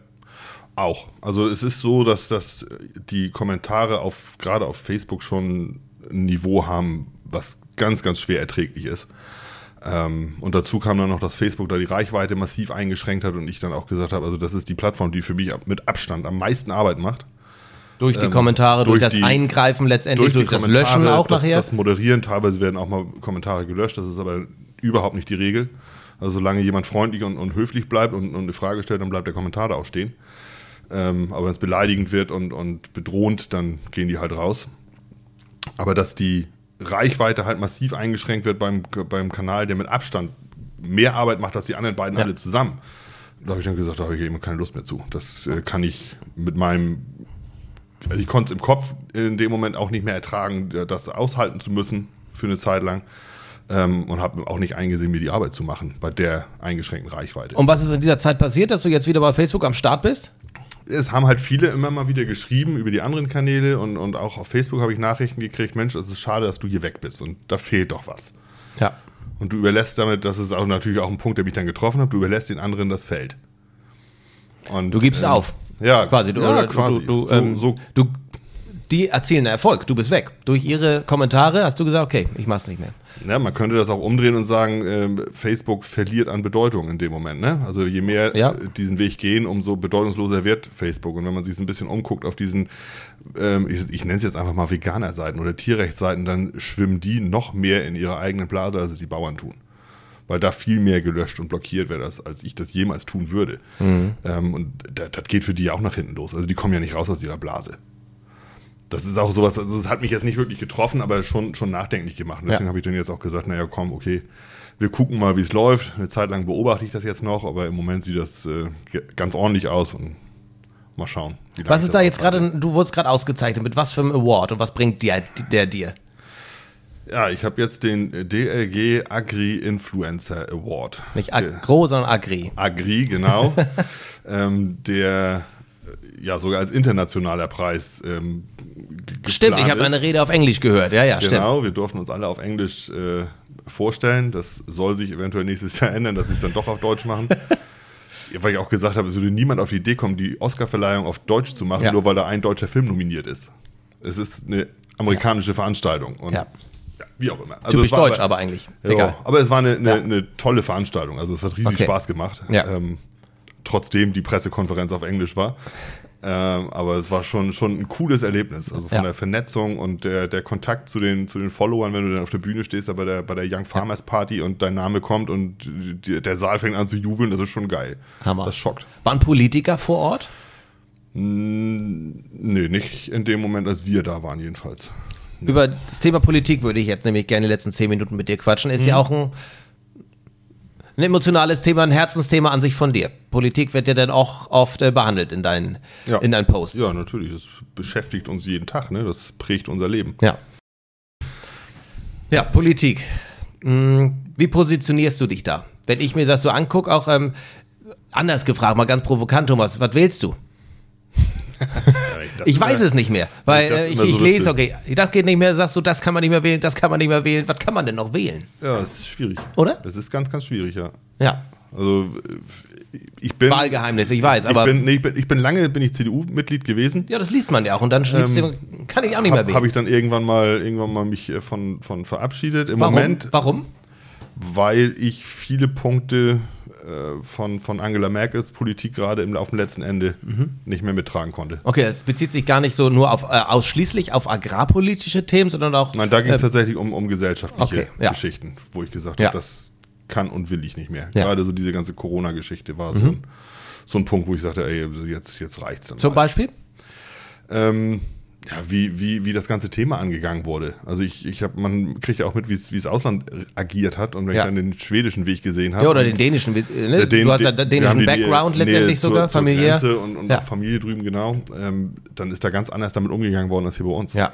Auch. Also es ist so, dass, dass die Kommentare auf gerade auf Facebook schon ein Niveau haben, was ganz, ganz schwer erträglich ist. Ähm, und dazu kam dann noch, dass Facebook da die Reichweite massiv eingeschränkt hat und ich dann auch gesagt habe, also das ist die Plattform, die für mich mit Abstand am meisten Arbeit macht.
Durch die
Ähm,
Kommentare, durch,
durch
das
die-
Eingreifen letztendlich, durch,
die
das Löschen auch
das,
nachher.
Das Moderieren, teilweise werden auch mal Kommentare gelöscht, das ist aber überhaupt nicht die Regel. Also solange jemand freundlich und, und höflich bleibt und, und, eine Frage stellt, dann bleibt der Kommentar da auch stehen. Ähm, aber wenn es beleidigend wird und, und bedrohend, dann gehen die halt raus. Aber dass die Reichweite halt massiv eingeschränkt wird beim, beim Kanal, der mit Abstand mehr Arbeit macht als die anderen beiden
Ja.
alle zusammen, da habe ich dann gesagt, da habe ich eben keine Lust mehr zu. Das äh, kann ich mit meinem ich konnte es im Kopf in dem Moment auch nicht mehr ertragen, das aushalten zu müssen für eine Zeit lang. Ähm, und habe auch nicht eingesehen, mir die Arbeit zu machen bei der eingeschränkten Reichweite.
Und was ist in dieser Zeit passiert, dass du jetzt wieder bei Facebook am Start bist?
es haben halt viele immer mal wieder geschrieben über die anderen Kanäle und, und auch auf Facebook habe ich Nachrichten gekriegt, Mensch, es ist schade, dass du hier weg bist und da fehlt doch was.
Ja.
Und du überlässt damit, das ist auch natürlich auch ein Punkt, der mich dann getroffen hat, du überlässt den anderen das Feld. Und,
Du gibst
ähm,
auf.
Ja,
Quasi. Du,
ja,
oder
quasi.
Du, du,
so,
ähm,
so
du, die erzielen Erfolg. Du bist weg. Durch ihre Kommentare hast du gesagt, okay, ich mach's nicht mehr.
Ja, man könnte das auch umdrehen und sagen, ähm, Facebook verliert an Bedeutung in dem Moment. Ne? Also je mehr
Ja.
äh, diesen Weg gehen, umso bedeutungsloser wird Facebook. Und wenn man sich so ein bisschen umguckt auf diesen, ähm, ich, ich nenne es jetzt einfach mal Veganer-Seiten oder Tierrechtsseiten, dann schwimmen die noch mehr in ihrer eigenen Blase, als es die Bauern tun. Weil da viel mehr gelöscht und blockiert wird, als, ich das jemals tun würde. Ähm, und das, das geht für die ja auch nach hinten los. Also die kommen ja nicht raus aus ihrer Blase. Das ist auch sowas, also es hat mich jetzt nicht wirklich getroffen, aber schon, schon nachdenklich gemacht. Und deswegen
Ja.
habe ich dann jetzt auch gesagt, naja, komm, okay, wir gucken mal, wie es läuft. Eine Zeit lang beobachte ich das jetzt noch, aber im Moment sieht das äh, ganz ordentlich aus und mal schauen.
Was ist da
das
jetzt gerade, du wurdest gerade ausgezeichnet, mit was für einem Award und was bringt dir, der dir?
Ja, ich habe jetzt den DLG Agri Influencer Award.
Nicht Agro, sondern Agri.
Agri, genau. ähm, der äh, ja sogar als internationaler Preis ähm,
Stimmt, ich habe
ist.
eine Rede auf Englisch gehört. Ja, ja, stimmt.
Genau, wir durften uns alle auf Englisch äh, vorstellen. Das soll sich eventuell nächstes Jahr ändern, dass sie es dann doch auf Deutsch machen. Ja, Weil ich auch gesagt habe, es würde niemand auf die Idee kommen, die Oscarverleihung auf Deutsch zu machen,
Ja.
nur weil da ein deutscher Film nominiert ist. Es ist eine amerikanische Veranstaltung. Und
Ja.
Ja, wie auch immer. Also
Typisch
war
deutsch, aber eigentlich.
Ja,
Egal.
aber es war eine, eine,
Ja.
eine tolle Veranstaltung. Also es hat riesig
Okay.
Spaß gemacht. Ähm, trotzdem die Pressekonferenz auf Englisch war. Ähm, aber es war schon, schon ein cooles Erlebnis. Also von
Ja.
der Vernetzung und der, der Kontakt zu den, zu den Followern, wenn du dann auf der Bühne stehst, da bei der, bei der Young Farmers Party und dein Name kommt und die, der Saal fängt an zu jubeln, das ist schon geil.
Hammer.
Das schockt.
Waren Politiker vor Ort?
Nee, nicht in dem Moment, als wir da waren, jedenfalls.
Über das Thema Politik würde ich jetzt nämlich gerne die letzten zehn Minuten mit dir quatschen. Ist
Mhm.
ja auch ein, ein emotionales Thema, ein Herzensthema an sich von dir. Politik wird ja dann auch oft äh, behandelt in deinen,
Ja.
in deinen Posts.
Ja, natürlich. Das beschäftigt uns jeden Tag, ne? Das prägt unser Leben.
Ja. Ja, Politik. Hm, Wie positionierst du dich da? Wenn ich mir das so angucke, auch ähm, anders gefragt, mal ganz provokant, Thomas, was wählst du?
Das
Ich
immer-
weiß es nicht mehr, weil
das
äh, ich,
so
ich lese, okay, das geht nicht mehr, sagst du, das kann man nicht mehr wählen, das kann man nicht mehr wählen, was kann man denn noch wählen?
Ja, es ist schwierig.
Oder?
Es ist ganz, ganz schwierig, ja.
Ja,
Also ich bin.
Wahlgeheimnis, ich weiß, aber
ich bin, nee, ich bin, ich bin lange bin ich CDU-Mitglied gewesen.
ja, das liest man ja auch und dann schriebst du, kann ich auch nicht mehr
Habe
wählen.
hab ich dann irgendwann mal irgendwann mal mich äh, von, von verabschiedet. Im
Warum?
Moment,
Warum?
weil ich viele Punkte von, von Angela Merkels Politik gerade im auf dem letzten Ende
Mhm.
nicht mehr mittragen konnte.
Okay, es bezieht sich gar nicht so nur auf äh, ausschließlich auf agrarpolitische Themen, sondern auch
Nein, da ging es
äh,
tatsächlich um, um gesellschaftliche
Okay, ja.
Geschichten, wo ich gesagt
Ja.
habe, das kann und will ich nicht mehr.
Ja. Mhm.
Gerade so diese ganze Corona-Geschichte war so, ein, so ein Punkt, wo ich sagte, ey, jetzt, jetzt reicht's dann.
zum
mal.
Beispiel.
Ähm, ja, wie, wie, wie das ganze Thema angegangen wurde. Also ich, ich habe, man kriegt ja auch mit, wie es wie das Ausland agiert hat und wenn
Ja.
ich dann den schwedischen Weg gesehen habe.
Ja, oder den dänischen, äh, ne?
der Dän-
du hast ja den dänischen
die
Background letztendlich
zur-
sogar,
zur
familiär.
Grenze und, und
Ja.
Familie drüben, genau. Ähm, dann ist da ganz anders damit umgegangen worden als hier bei uns.
Ja,
Äh,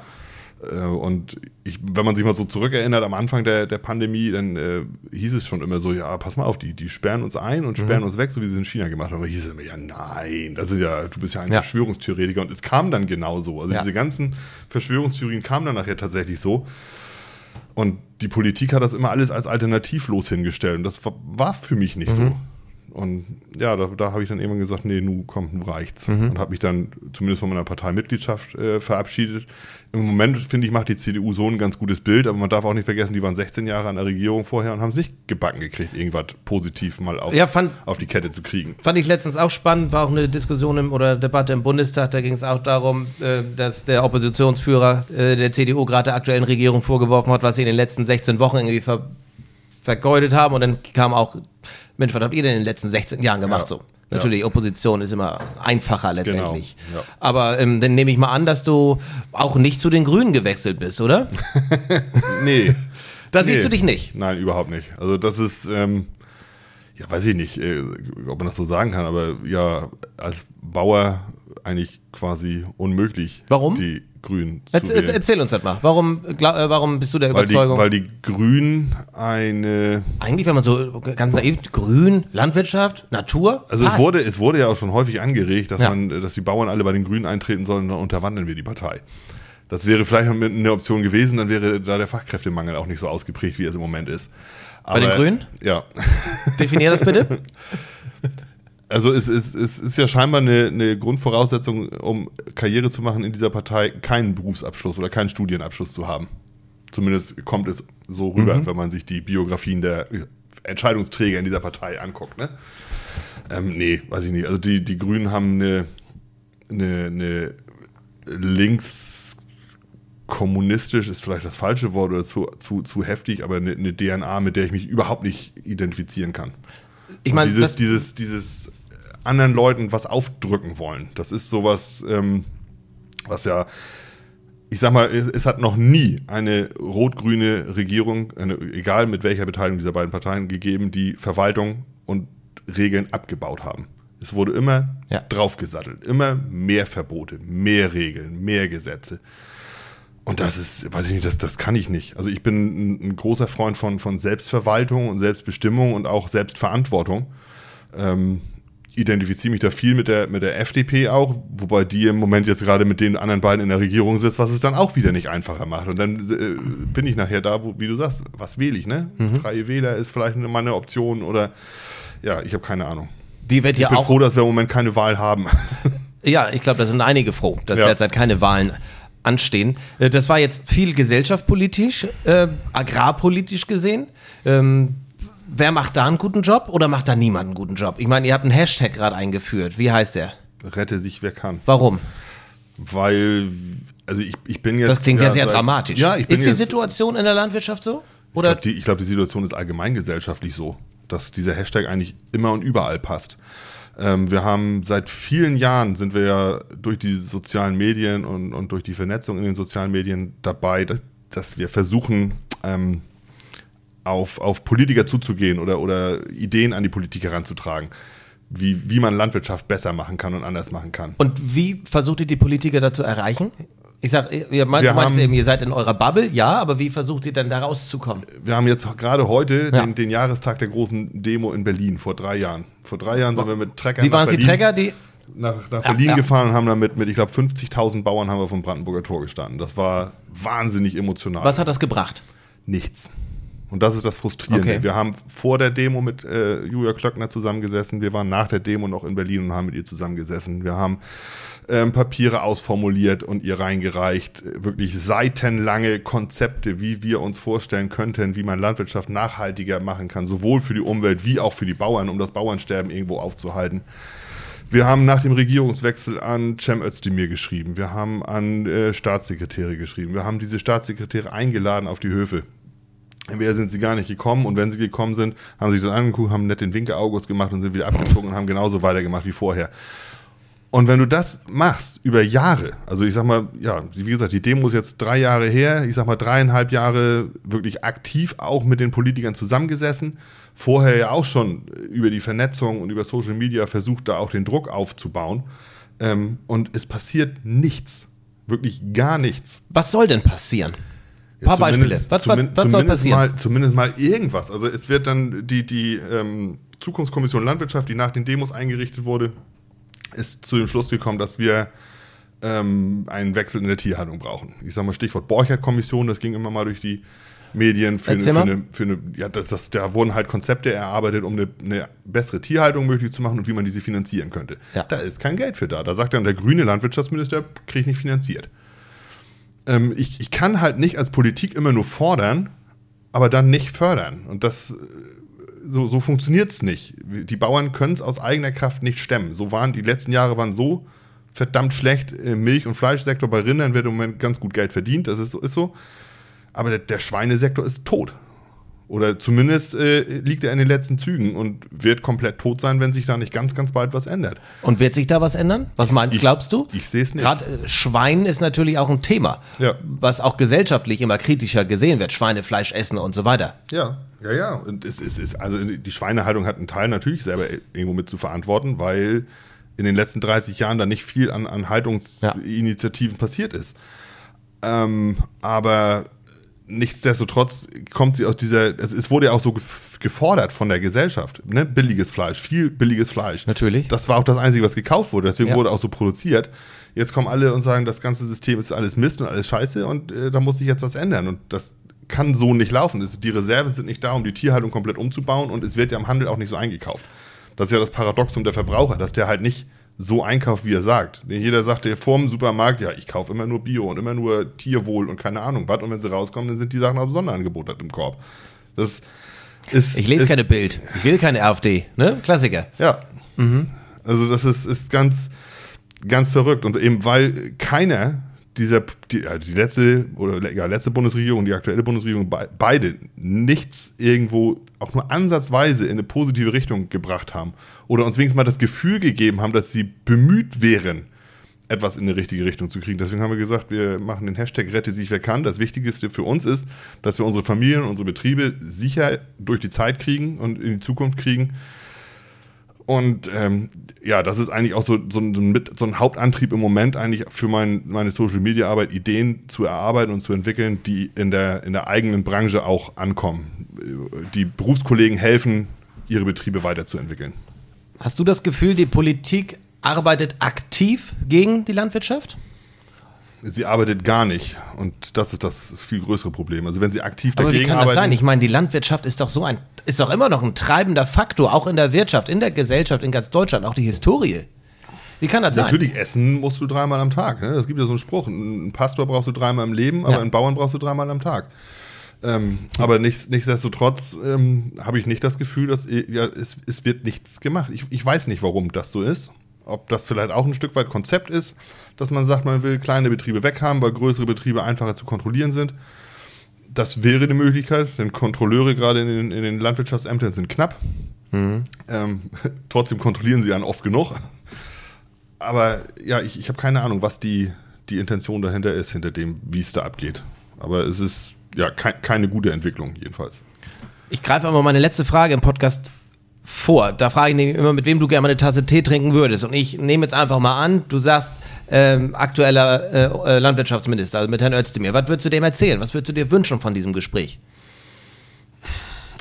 und ich, wenn man sich mal so zurückerinnert, am Anfang der, der Pandemie, dann äh, hieß es schon immer so, ja, pass mal auf, die, die sperren uns ein und
Mhm.
sperren uns weg, so wie sie es in China gemacht haben. Aber hieß es immer, ja, nein, das ist ja, du bist ja ein
Ja.
Verschwörungstheoretiker. Und es kam dann genauso. Also
Ja.
diese ganzen Verschwörungstheorien kamen dann nachher tatsächlich so. Und die Politik hat das immer alles als alternativlos hingestellt. Und das war, war für mich nicht
Mhm.
so. Und ja, da, da habe ich dann irgendwann gesagt, nee, nu komm, nu reicht's.
Mhm.
Und habe mich dann zumindest von meiner Parteimitgliedschaft äh, verabschiedet. Im Moment, finde ich, macht die CDU so ein ganz gutes Bild, aber man darf auch nicht vergessen, die waren 16 Jahre an der Regierung vorher und haben es nicht gebacken gekriegt, irgendwas positiv mal auf,
Ja, fand-
auf die Kette zu kriegen.
fand ich letztens auch spannend, war auch eine Diskussion im, oder Debatte im Bundestag, da ging es auch darum, äh, dass der Oppositionsführer äh, der CDU gerade der aktuellen Regierung vorgeworfen hat, was sie in den letzten 16 Wochen irgendwie ver vergeudet haben und dann kam auch, Mensch, was habt ihr denn in den letzten 16 Jahren gemacht
Ja.
so? Natürlich, Opposition ist immer einfacher letztendlich.
Genau, ja.
Aber ähm, dann nehme ich mal an, dass du auch nicht zu den Grünen gewechselt bist, oder?
Nee.
Da
Nee.
siehst du dich nicht.
Nein, überhaupt nicht. Also das ist, ähm, ja, weiß ich nicht, äh, ob man das so sagen kann, aber ja, als Bauer eigentlich quasi unmöglich,
Warum?
die Grünen zu
Erz, erzähl uns das mal. Warum, glaub, äh, warum bist du der
weil, die,
Überzeugung?
weil die Grünen eine,
Eigentlich, wenn man so ganz naiv, Grün, Landwirtschaft, Natur.
also es
passt.
wurde, es wurde ja auch schon häufig angeregt, dass
Ja.
man, dass die Bauern alle bei den Grünen eintreten sollen, dann unterwandeln wir die Partei. Das wäre vielleicht eine Option gewesen, dann wäre da der Fachkräftemangel auch nicht so ausgeprägt, wie es im Moment ist.
Bei den Grünen?
Ja.
Definier das bitte.
Also es ist, es ist ja scheinbar eine, eine Grundvoraussetzung, um Karriere zu machen in dieser Partei, keinen Berufsabschluss oder keinen Studienabschluss zu haben. Zumindest kommt es so rüber,
Mhm.
wenn man sich die Biografien der Entscheidungsträger in dieser Partei anguckt. Ne? Ähm, nee, weiß ich nicht. Also die, die Grünen haben eine, eine, eine links kommunistisch ist vielleicht das falsche Wort oder zu, zu, zu heftig, aber eine, eine DNA, mit der ich mich überhaupt nicht identifizieren kann.
Ich meine,
dieses, dieses, dieses anderen Leuten was aufdrücken wollen. Das ist sowas, ähm, was ja, ich sag mal, es, es hat noch nie eine rot-grüne Regierung, eine, egal mit welcher Beteiligung dieser beiden Parteien, gegeben, die Verwaltung und Regeln abgebaut haben. Es wurde immer
Ja.
draufgesattelt, immer mehr Verbote, mehr Regeln, mehr Gesetze. Und das ist, weiß ich nicht, das, das kann ich nicht. Also ich bin ein, ein großer Freund von, von Selbstverwaltung und Selbstbestimmung und auch Selbstverantwortung. Ähm, identifiziere mich da viel mit der, mit der FDP auch, wobei die im Moment jetzt gerade mit den anderen beiden in der Regierung sitzt, was es dann auch wieder nicht einfacher macht. Und dann äh, bin ich nachher da, wo, wie du sagst, was wähle ich, ne? Freie Wähler ist vielleicht mal eine Option oder ja, ich habe keine Ahnung.
die wird
Ich
ja
bin
auch.
froh, dass wir im Moment keine Wahl haben.
Ja, ich glaube, da sind einige froh, dass
Ja.
derzeit keine Wahlen anstehen. Äh, Das war jetzt viel gesellschaftspolitisch, äh, agrarpolitisch gesehen. Ähm, wer macht da einen guten Job oder macht da niemand einen guten Job? Ich meine, ihr habt einen Hashtag gerade eingeführt. Wie heißt der?
Rette sich, wer kann.
Warum?
Weil, also ich, ich bin jetzt.
Das klingt ja, sehr
seit-
dramatisch.
Ja, ich bin
Ist die
jetzt,
Situation in der Landwirtschaft so?
Ich
Oder
glaube, die, ich glaub, die Situation ist allgemein gesellschaftlich so, dass dieser Hashtag eigentlich immer und überall passt. Ähm, wir haben seit vielen Jahren sind wir ja durch die sozialen Medien und, und durch die Vernetzung in den sozialen Medien dabei, dass, dass wir versuchen, ähm, auf, auf Politiker zuzugehen oder, oder Ideen an die Politik heranzutragen, wie, wie man Landwirtschaft besser machen kann und anders machen kann.
Und wie versucht ihr die Politiker da zu erreichen? Ich sag, ihr, meint,
Wir haben-
eben, ihr seid in eurer Bubble, ja, aber wie versucht ihr denn da rauszukommen?
Wir haben jetzt gerade heute
Ja.
den, den Jahrestag der großen Demo in Berlin, vor drei Jahren. Vor drei Jahren sind wir mit Treckern
Die
nach
waren es die
Berlin,
Träger, die.
nach, nach
Ja,
Berlin
ja.
gefahren und haben damit mit, ich glaube, 50.000 Bauern haben wir vom Brandenburger Tor gestanden. Das war wahnsinnig emotional.
Was hat das gebracht?
Nichts. Und das ist das Frustrierende.
Okay.
Wir haben vor der Demo mit äh, Julia Klöckner zusammengesessen. Wir waren nach der Demo noch in Berlin und haben mit ihr zusammengesessen. Wir haben ähm, Papiere ausformuliert und ihr reingereicht. Wirklich seitenlange Konzepte, wie wir uns vorstellen könnten, wie man Landwirtschaft nachhaltiger machen kann, sowohl für die Umwelt wie auch für die Bauern, um das Bauernsterben irgendwo aufzuhalten. Wir haben nach dem Regierungswechsel an Cem Özdemir geschrieben. Wir haben an äh, Staatssekretäre geschrieben. Wir haben diese Staatssekretäre eingeladen auf die Höfe. Entweder sind sie gar nicht gekommen und wenn sie gekommen sind, haben sie sich das angeguckt, haben nett den Winke August gemacht und sind wieder abgezogen und haben genauso weitergemacht wie vorher. Und wenn du das machst über Jahre, also ich sag mal, ja, wie gesagt, die Demo ist jetzt drei Jahre her, ich sag mal dreieinhalb Jahre wirklich aktiv auch mit den Politikern zusammengesessen, vorher ja auch schon über die Vernetzung und über Social Media versucht, da auch den Druck aufzubauen. Ähm, und es passiert nichts, wirklich gar nichts.
Was soll denn passieren? Ein paar Beispiele.
zumindest-
Was, was, was soll
zumindest
passieren?
Mal, zumindest mal irgendwas. Also es wird dann die, die ähm, Zukunftskommission Landwirtschaft, die nach den Demos eingerichtet wurde, ist zu dem Schluss gekommen, dass wir ähm, einen Wechsel in der Tierhaltung brauchen. Ich sage mal Stichwort Borchert-Kommission, das ging immer mal durch die Medien für, eine, für, eine, für eine, ja, das, das, da wurden halt Konzepte erarbeitet, um eine, eine bessere Tierhaltung möglich zu machen und wie man diese finanzieren könnte.
Ja.
Da ist kein Geld für da. Da sagt dann der grüne Landwirtschaftsminister, kriege ich nicht finanziert ähm, ich, ich kann halt nicht als Politik immer nur fordern, aber dann nicht fördern. Und das, äh, so, so funktioniert es nicht. Die Bauern können es aus eigener Kraft nicht stemmen. So waren die letzten Jahre waren so verdammt schlecht im Milch- und Fleischsektor. Bei Rindern wird im Moment ganz gut Geld verdient, das ist so. Ist so. Aber der, der Schweinesektor ist tot. Oder zumindest äh, liegt er in den letzten Zügen und wird komplett tot sein, wenn sich da nicht ganz, ganz bald was ändert.
Und wird sich da was ändern? Was meinst,
Ich-
glaubst du?
ich seh's nicht.
Gerade äh, Schwein ist natürlich auch ein Thema,
Ja.
was auch gesellschaftlich immer kritischer gesehen wird. Schweinefleisch essen und so weiter.
Ja, ja, ja. Und es ist, ist, also die Schweinehaltung hat einen Teil natürlich selber irgendwo mit zu verantworten, weil in den letzten 30 Jahren da nicht viel an, an Haltungsinitiativen passiert ist. Ähm, aber nichtsdestotrotz kommt sie aus dieser, es, es wurde ja auch so gef- gefordert von der Gesellschaft, ne? billiges Fleisch, viel billiges Fleisch.
Natürlich.
Das war auch das Einzige, was gekauft wurde, deswegen
Ja.
wurde auch so produziert. Jetzt kommen alle und sagen, das ganze System ist alles Mist und alles Scheiße und äh, da muss sich jetzt was ändern und das kann so nicht laufen. Das, die Reserven sind nicht da, um die Tierhaltung komplett umzubauen und es wird ja im Handel auch nicht so eingekauft. Das ist ja das Paradoxum der Verbraucher, dass der halt nicht so einkauft, wie er sagt. Jeder sagt dir vor dem Supermarkt, ja, ich kaufe immer nur Bio und immer nur Tierwohl und keine Ahnung was. Und wenn sie rauskommen, dann sind die Sachen auf Sonderangebot halt im Korb. Das ist.
Ich lese
ist,
keine Bild. Ich will keine AfD. Ne? Klassiker.
Ja. Also das ist, ist ganz, ganz verrückt. Und eben weil keiner dieser, die, also die letzte oder ja, letzte Bundesregierung, die aktuelle Bundesregierung, be beide nichts irgendwo auch nur ansatzweise in eine positive Richtung gebracht haben oder uns wenigstens mal das Gefühl gegeben haben, dass sie bemüht wären, etwas in eine richtige Richtung zu kriegen. Deswegen haben wir gesagt, wir machen den Hashtag Rette sich wer kann. Das Wichtigste für uns ist, dass wir unsere Familien, unsere Betriebe sicher durch die Zeit kriegen und in die Zukunft kriegen. Und ähm, ja, das ist eigentlich auch so, so, ein, so ein Hauptantrieb im Moment eigentlich für mein, meine Social-Media-Arbeit, Ideen zu erarbeiten und zu entwickeln, die in der, in der eigenen Branche auch ankommen. Die Berufskollegen helfen, ihre Betriebe weiterzuentwickeln.
Hast du das Gefühl, die Politik arbeitet aktiv gegen die Landwirtschaft?
Sie arbeitet gar nicht und das ist das viel größere Problem. Also wenn sie aktiv
Aber wie
dagegen
kann das sein? Ich meine, die Landwirtschaft ist doch so ein, ist doch immer noch ein treibender Faktor, auch in der Wirtschaft, in der Gesellschaft, in ganz Deutschland, auch die Historie. Wie kann das sein?
Natürlich, essen musst du dreimal am Tag. Ne? Es gibt ja so einen Spruch, einen Pastor brauchst du dreimal im Leben, aber
Ja.
einen Bauern brauchst du dreimal am Tag. Ähm, aber nicht, nichtsdestotrotz ähm, habe ich nicht das Gefühl, dass eh- ja, es, es wird nichts gemacht. Ich, ich weiß nicht, warum das so ist. Ob das vielleicht auch ein Stück weit Konzept ist, dass man sagt, man will kleine Betriebe weghaben, weil größere Betriebe einfacher zu kontrollieren sind. Das wäre eine Möglichkeit, denn Kontrolleure gerade in den, in den Landwirtschaftsämtern sind knapp. Ähm, trotzdem kontrollieren sie einen oft genug. Aber ja, ich, ich habe keine Ahnung, was die, die Intention dahinter ist, hinter dem, wie es da abgeht. Aber es ist ja kei- keine gute Entwicklung, jedenfalls.
Ich greife einmal meine letzte Frage im Podcast vor. Da frage ich nämlich immer, mit wem du gerne mal eine Tasse Tee trinken würdest. Und ich nehme jetzt einfach mal an, du sagst, ähm, aktueller äh, äh, Landwirtschaftsminister, also mit Herrn Özdemir. Was würdest du dem erzählen? Was würdest du dir wünschen von diesem Gespräch?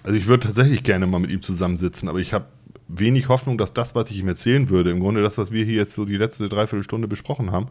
Also ich würde tatsächlich gerne mal mit ihm zusammensitzen, aber ich habe wenig Hoffnung, dass das, was ich ihm erzählen würde, im Grunde das, was wir hier jetzt so die letzte Dreiviertelstunde besprochen haben,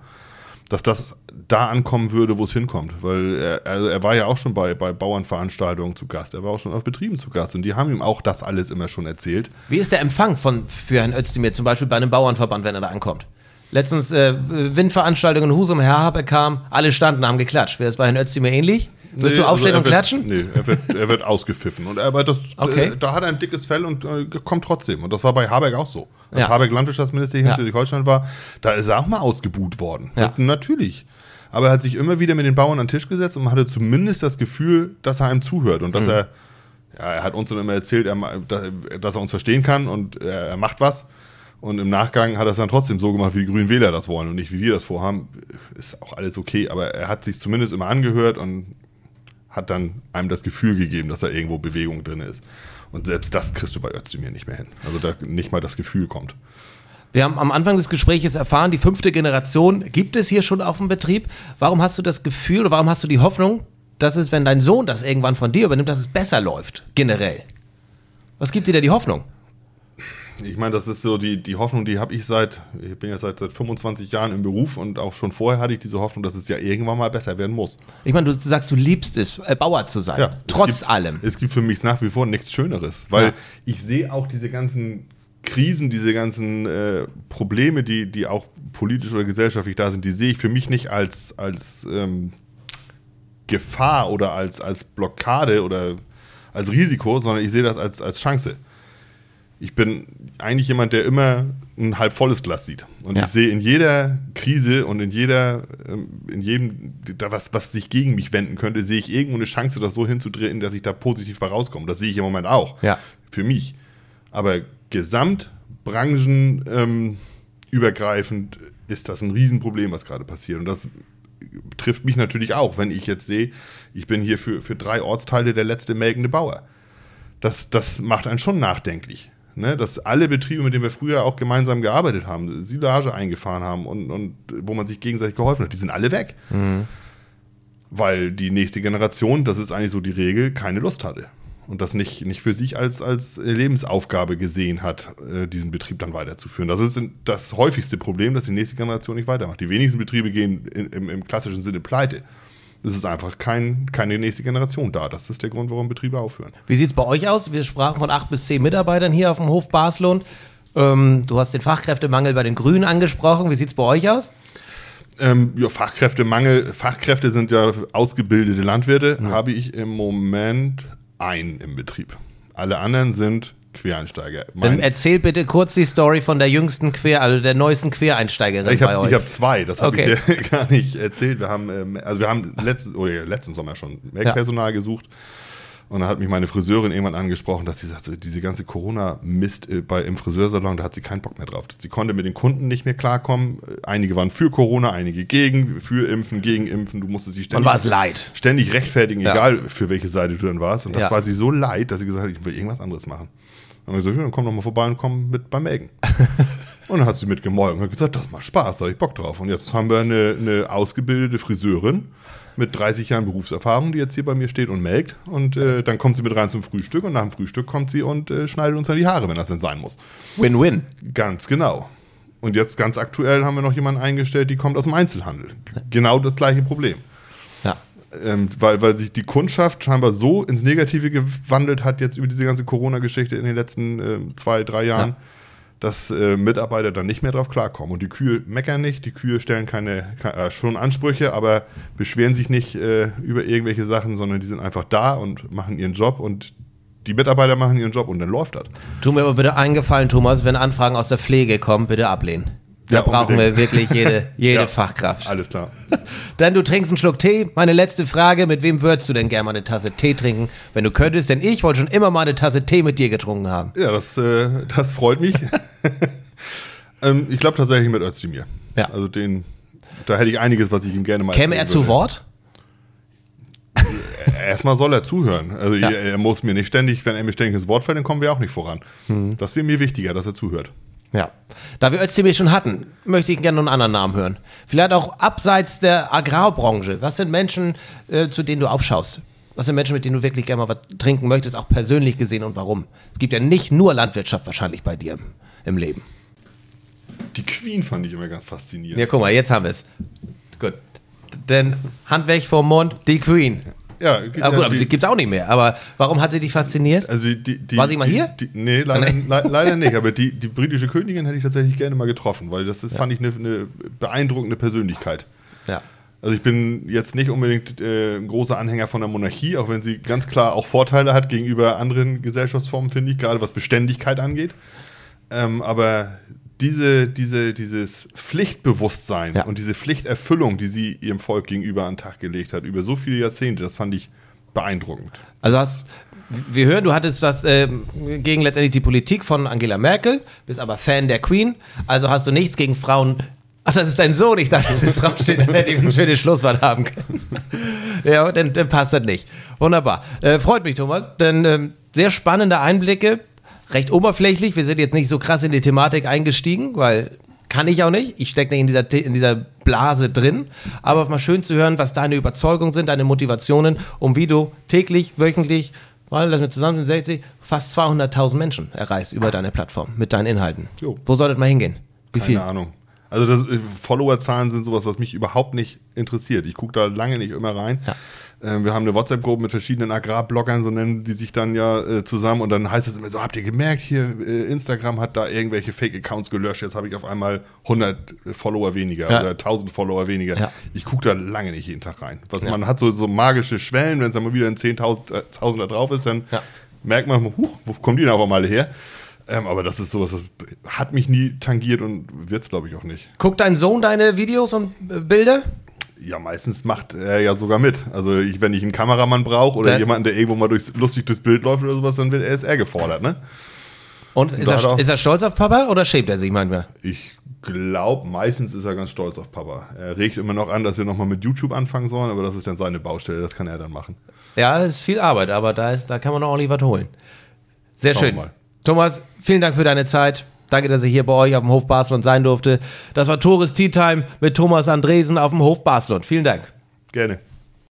dass das da ankommen würde, wo es hinkommt. Weil er, also er war ja auch schon bei, bei Bauernveranstaltungen zu Gast, er war auch schon auf Betrieben zu Gast und die haben ihm auch das alles immer schon erzählt.
Wie ist der Empfang von, für Herrn Özdemir, zum Beispiel bei einem Bauernverband, wenn er da ankommt? Letztens äh, Windveranstaltung in Husum, Herr Habeck kam, alle standen, haben geklatscht. Wäre es bei Herrn Özdemir ähnlich?
Nee,
du aufstehen
also
und
er
klatschen?
Nee, er wird, er wird ausgepfiffen. Und, aber das,
Okay.
äh, da hat er ein dickes Fell und äh, kommt trotzdem. Und das war bei Habeck auch so. Als
Ja.
Habeck Landwirtschaftsminister hier
Ja.
in Schleswig-Holstein war, da ist er auch mal ausgebuht worden.
Ja.
Und natürlich. Aber er hat sich immer wieder mit den Bauern an den Tisch gesetzt und man hatte zumindest das Gefühl, dass er einem zuhört und dass
Mhm.
er, ja, er hat uns dann immer erzählt, er, dass er uns verstehen kann und er, er macht was. Und im Nachgang hat er es dann trotzdem so gemacht, wie die Grünen Wähler das wollen und nicht wie wir das vorhaben. Ist auch alles okay, aber er hat sich zumindest immer angehört und hat dann einem das Gefühl gegeben, dass da irgendwo Bewegung drin ist. Und selbst das kriegst du bei Özdemir nicht mehr hin. Also da nicht mal das Gefühl kommt.
Wir haben am Anfang des Gesprächs erfahren, die fünfte Generation gibt es hier schon auf dem Betrieb. Warum hast du das Gefühl oder warum hast du die Hoffnung, dass es, wenn dein Sohn das irgendwann von dir übernimmt, dass es besser läuft, generell? Was gibt dir da die Hoffnung?
Ich meine, das ist so die, die Hoffnung, die habe ich seit, ich bin ja seit, seit 25 Jahren im Beruf und auch schon vorher hatte ich diese Hoffnung, dass es ja irgendwann mal besser werden muss.
Ich meine, du sagst, du liebst es, äh, Bauer zu sein,
Ja,
trotz
es gibt,
allem.
Es gibt für mich nach wie vor nichts Schöneres, weil
Ja.
ich sehe auch diese ganzen Krisen, diese ganzen äh, Probleme, die, die auch politisch oder gesellschaftlich da sind, die sehe ich für mich nicht als, als ähm, Gefahr oder als, als Blockade oder als Risiko, sondern ich sehe das als, als Chance. Ich bin eigentlich jemand, der immer ein halb volles Glas sieht. Und
Ja.
ich sehe in jeder Krise und in jeder, ähm, in jedem, da was, was sich gegen mich wenden könnte, sehe ich irgendwo eine Chance, das so hinzudrehen, dass ich da positiv bei rauskomme. Das sehe ich im Moment auch.
Ja.
Für mich. Aber gesamt, branchen, ähm, ist das ein Riesenproblem, was gerade passiert. Und das trifft mich natürlich auch, wenn ich jetzt sehe, ich bin hier für, für drei Ortsteile der letzte melkende Bauer. Das, das macht einen schon nachdenklich. Ne? Dass alle Betriebe, mit denen wir früher auch gemeinsam gearbeitet haben, Silage eingefahren haben und, und wo man sich gegenseitig geholfen hat, die sind alle weg. Weil die nächste Generation, das ist eigentlich so die Regel, keine Lust hatte. Und das nicht, nicht für sich als, als Lebensaufgabe gesehen hat, äh, diesen Betrieb dann weiterzuführen. Das ist das häufigste Problem, dass die nächste Generation nicht weitermacht. Die wenigsten Betriebe gehen in, im, im klassischen Sinne pleite. Es ist einfach kein, keine nächste Generation da. Das ist der Grund, warum Betriebe aufhören.
Wie sieht es bei euch aus? Wir sprachen von acht bis zehn Mitarbeitern hier auf dem Hof Baslund. Ähm, du hast den Fachkräftemangel bei den Grünen angesprochen. Wie sieht es bei euch aus?
Ähm, ja, Fachkräftemangel, Fachkräfte sind ja ausgebildete Landwirte, habe ich im Moment einen im Betrieb. Alle anderen sind Quereinsteiger.
Dann
Mein,
erzähl bitte kurz die Story von der jüngsten Quer, also der neuesten Quereinsteigerin
ich
bei
habe
euch.
ich hab zwei, das habe
Okay.
ich dir gar nicht erzählt. Wir haben, ähm, also wir haben letzten, oder ja, letzten Sommer schon Melkpersonal gesucht. Und dann hat mich meine Friseurin irgendwann angesprochen, dass sie sagt, so, diese ganze Corona-Mist äh, bei, im Friseursalon, da hat sie keinen Bock mehr drauf. Sie konnte mit den Kunden nicht mehr klarkommen. Einige waren für Corona, einige gegen, für Impfen, gegen Impfen. Du musstest dich
Und
ständig,
war es leid.
ständig rechtfertigen,
Ja.
egal für welche Seite du dann warst. Und das
Ja.
war sie so leid, dass sie gesagt hat, ich will irgendwas anderes machen. Dann haben wir gesagt, ja, dann komm doch mal vorbei und komm mit beim Melken. und dann hat sie mitgemolken und hat gesagt, das macht Spaß, da hab ich Bock drauf. Und jetzt haben wir eine, eine ausgebildete Friseurin mit 30 Jahren Berufserfahrung, die jetzt hier bei mir steht und melkt. Und äh, dann kommt sie mit rein zum Frühstück und nach dem Frühstück kommt sie und äh, schneidet uns dann die Haare, wenn das denn sein muss.
Win-win.
Ganz genau. Und jetzt ganz aktuell haben wir noch jemanden eingestellt, die kommt aus dem Einzelhandel. Genau das gleiche Problem. Ähm, weil, weil sich die Kundschaft scheinbar so ins Negative gewandelt hat, jetzt über diese ganze Corona-Geschichte in den letzten äh, zwei, drei Jahren,
Ja.
dass äh, Mitarbeiter dann nicht mehr drauf klarkommen. Und die Kühe meckern nicht, die Kühe stellen keine, ke- äh, schon Ansprüche, aber beschweren sich nicht äh, über irgendwelche Sachen, sondern die sind einfach da und machen ihren Job und die Mitarbeiter machen ihren Job und dann läuft das.
Tu mir aber bitte einen Gefallen, Thomas, wenn Anfragen aus der Pflege kommen, bitte ablehnen. Da
Ja,
brauchen wir
unbedingt.
wirklich jede, jede
Ja,
Fachkraft.
Alles klar.
Dann du trinkst einen Schluck Tee. Meine letzte Frage, mit wem würdest du denn gerne mal eine Tasse Tee trinken, wenn du könntest? Denn ich wollte schon immer mal eine Tasse Tee mit dir getrunken haben.
Ja, das, äh, das freut mich. ähm, ich glaube tatsächlich mit Özdemir.
Ja.
Also den, da hätte ich einiges, was ich ihm gerne mal
Käme er zu
würde.
Wort?
Erstmal soll er zuhören. Also
Ja.
er, er muss mir nicht ständig, wenn er mir ständig ins Wort fällt, dann kommen wir auch nicht voran.
Mhm.
Das wäre mir wichtiger, dass er zuhört.
Ja. Da wir Özdemir schon hatten, möchte ich gerne noch einen anderen Namen hören. Vielleicht auch abseits der Agrarbranche. Was sind Menschen, äh, zu denen du aufschaust? Was sind Menschen, mit denen du wirklich gerne mal was trinken möchtest, auch persönlich gesehen und warum? Es gibt ja nicht nur Landwirtschaft wahrscheinlich bei dir im, im Leben.
Die Queen fand ich immer ganz faszinierend.
Ja, guck mal, jetzt haben wir es. Gut. Denn Hand weg vom Mund, die Queen.
Ja,
Aber
ja,
gut, aber die
die,
gibt es auch nicht mehr. Aber warum hat sie dich fasziniert?
also die, die,
War sie mal hier?
Nee, leider, le leider nicht. Aber die, die britische Königin hätte ich tatsächlich gerne mal getroffen, weil das ist, fand ich eine, eine beeindruckende Persönlichkeit.
Ja.
Also ich bin jetzt nicht unbedingt äh, ein großer Anhänger von der Monarchie, auch wenn sie ganz klar auch Vorteile hat gegenüber anderen Gesellschaftsformen, finde ich, gerade was Beständigkeit angeht. Ähm, aber diese, diese, dieses Pflichtbewusstsein
Ja.
und diese Pflichterfüllung, die sie ihrem Volk gegenüber an den Tag gelegt hat, über so viele Jahrzehnte, das fand ich beeindruckend.
Also hast, wir hören, du hattest was ähm, gegen letztendlich die Politik von Angela Merkel, bist aber Fan der Queen, also hast du nichts gegen Frauen. Ach, das ist dein Sohn. Ich dachte, eine Frau steht, dann hätte ich ein schönes Schlusswort haben können. ja, dann, dann passt das nicht. Wunderbar. Äh, freut mich, Thomas. Denn ähm, sehr spannende Einblicke, recht oberflächlich. Wir sind jetzt nicht so krass in die Thematik eingestiegen, weil kann ich auch nicht. Ich stecke nicht in dieser, in dieser Blase drin. Aber mal schön zu hören, was deine Überzeugungen sind, deine Motivationen und wie du täglich, wöchentlich, mal, lass mir zusammen, 60, fast 200.000 Menschen erreichst über deine Plattform mit deinen Inhalten.
Jo.
Wo soll das mal hingehen? Wie viel?
Keine Ahnung. Also das, äh, Followerzahlen sind sowas, was mich überhaupt nicht interessiert. Ich gucke da lange nicht immer rein.
Ja.
Ähm, wir haben eine WhatsApp-Gruppe mit verschiedenen Agrarbloggern, so nennen die sich dann ja äh, zusammen und dann heißt es immer so, habt ihr gemerkt, hier äh, Instagram hat da irgendwelche Fake-Accounts gelöscht, jetzt habe ich auf einmal 100 Follower weniger
Ja.
oder 1000 Follower weniger.
Ja.
Ich gucke da lange nicht jeden Tag rein. Was
Ja.
Man hat so, so magische Schwellen, wenn es dann mal wieder ein 10.000 äh, drauf ist, dann merkt man, huch, wo kommen die denn auf einmal her? Ähm, aber das ist sowas, das hat mich nie tangiert und wird es, glaube ich, auch nicht.
Guckt dein Sohn deine Videos und äh, Bilder?
Ja, meistens macht er ja sogar mit. Also ich, wenn ich einen Kameramann brauche oder
Dann-
jemanden, der irgendwo mal durchs, lustig durchs Bild läuft oder sowas, dann wird er ist er gefordert, ne?
Und ist er,
er-
ist er stolz auf Papa oder schämt er sich manchmal?
Ich glaube, meistens ist er ganz stolz auf Papa. Er regt immer noch an, dass wir nochmal mit YouTube anfangen sollen, aber das ist dann seine Baustelle, das kann er dann machen.
Ja, das ist viel Arbeit, aber da, ist, da kann man auch ordentlich was holen. Sehr
Schauen
schön. Thomas, vielen Dank für deine Zeit. Danke, dass ich hier bei euch auf dem Hof Baslund sein durfte. Das war Tores Tea Time mit Thomas Andresen auf dem Hof Baslund. Vielen Dank.
Gerne.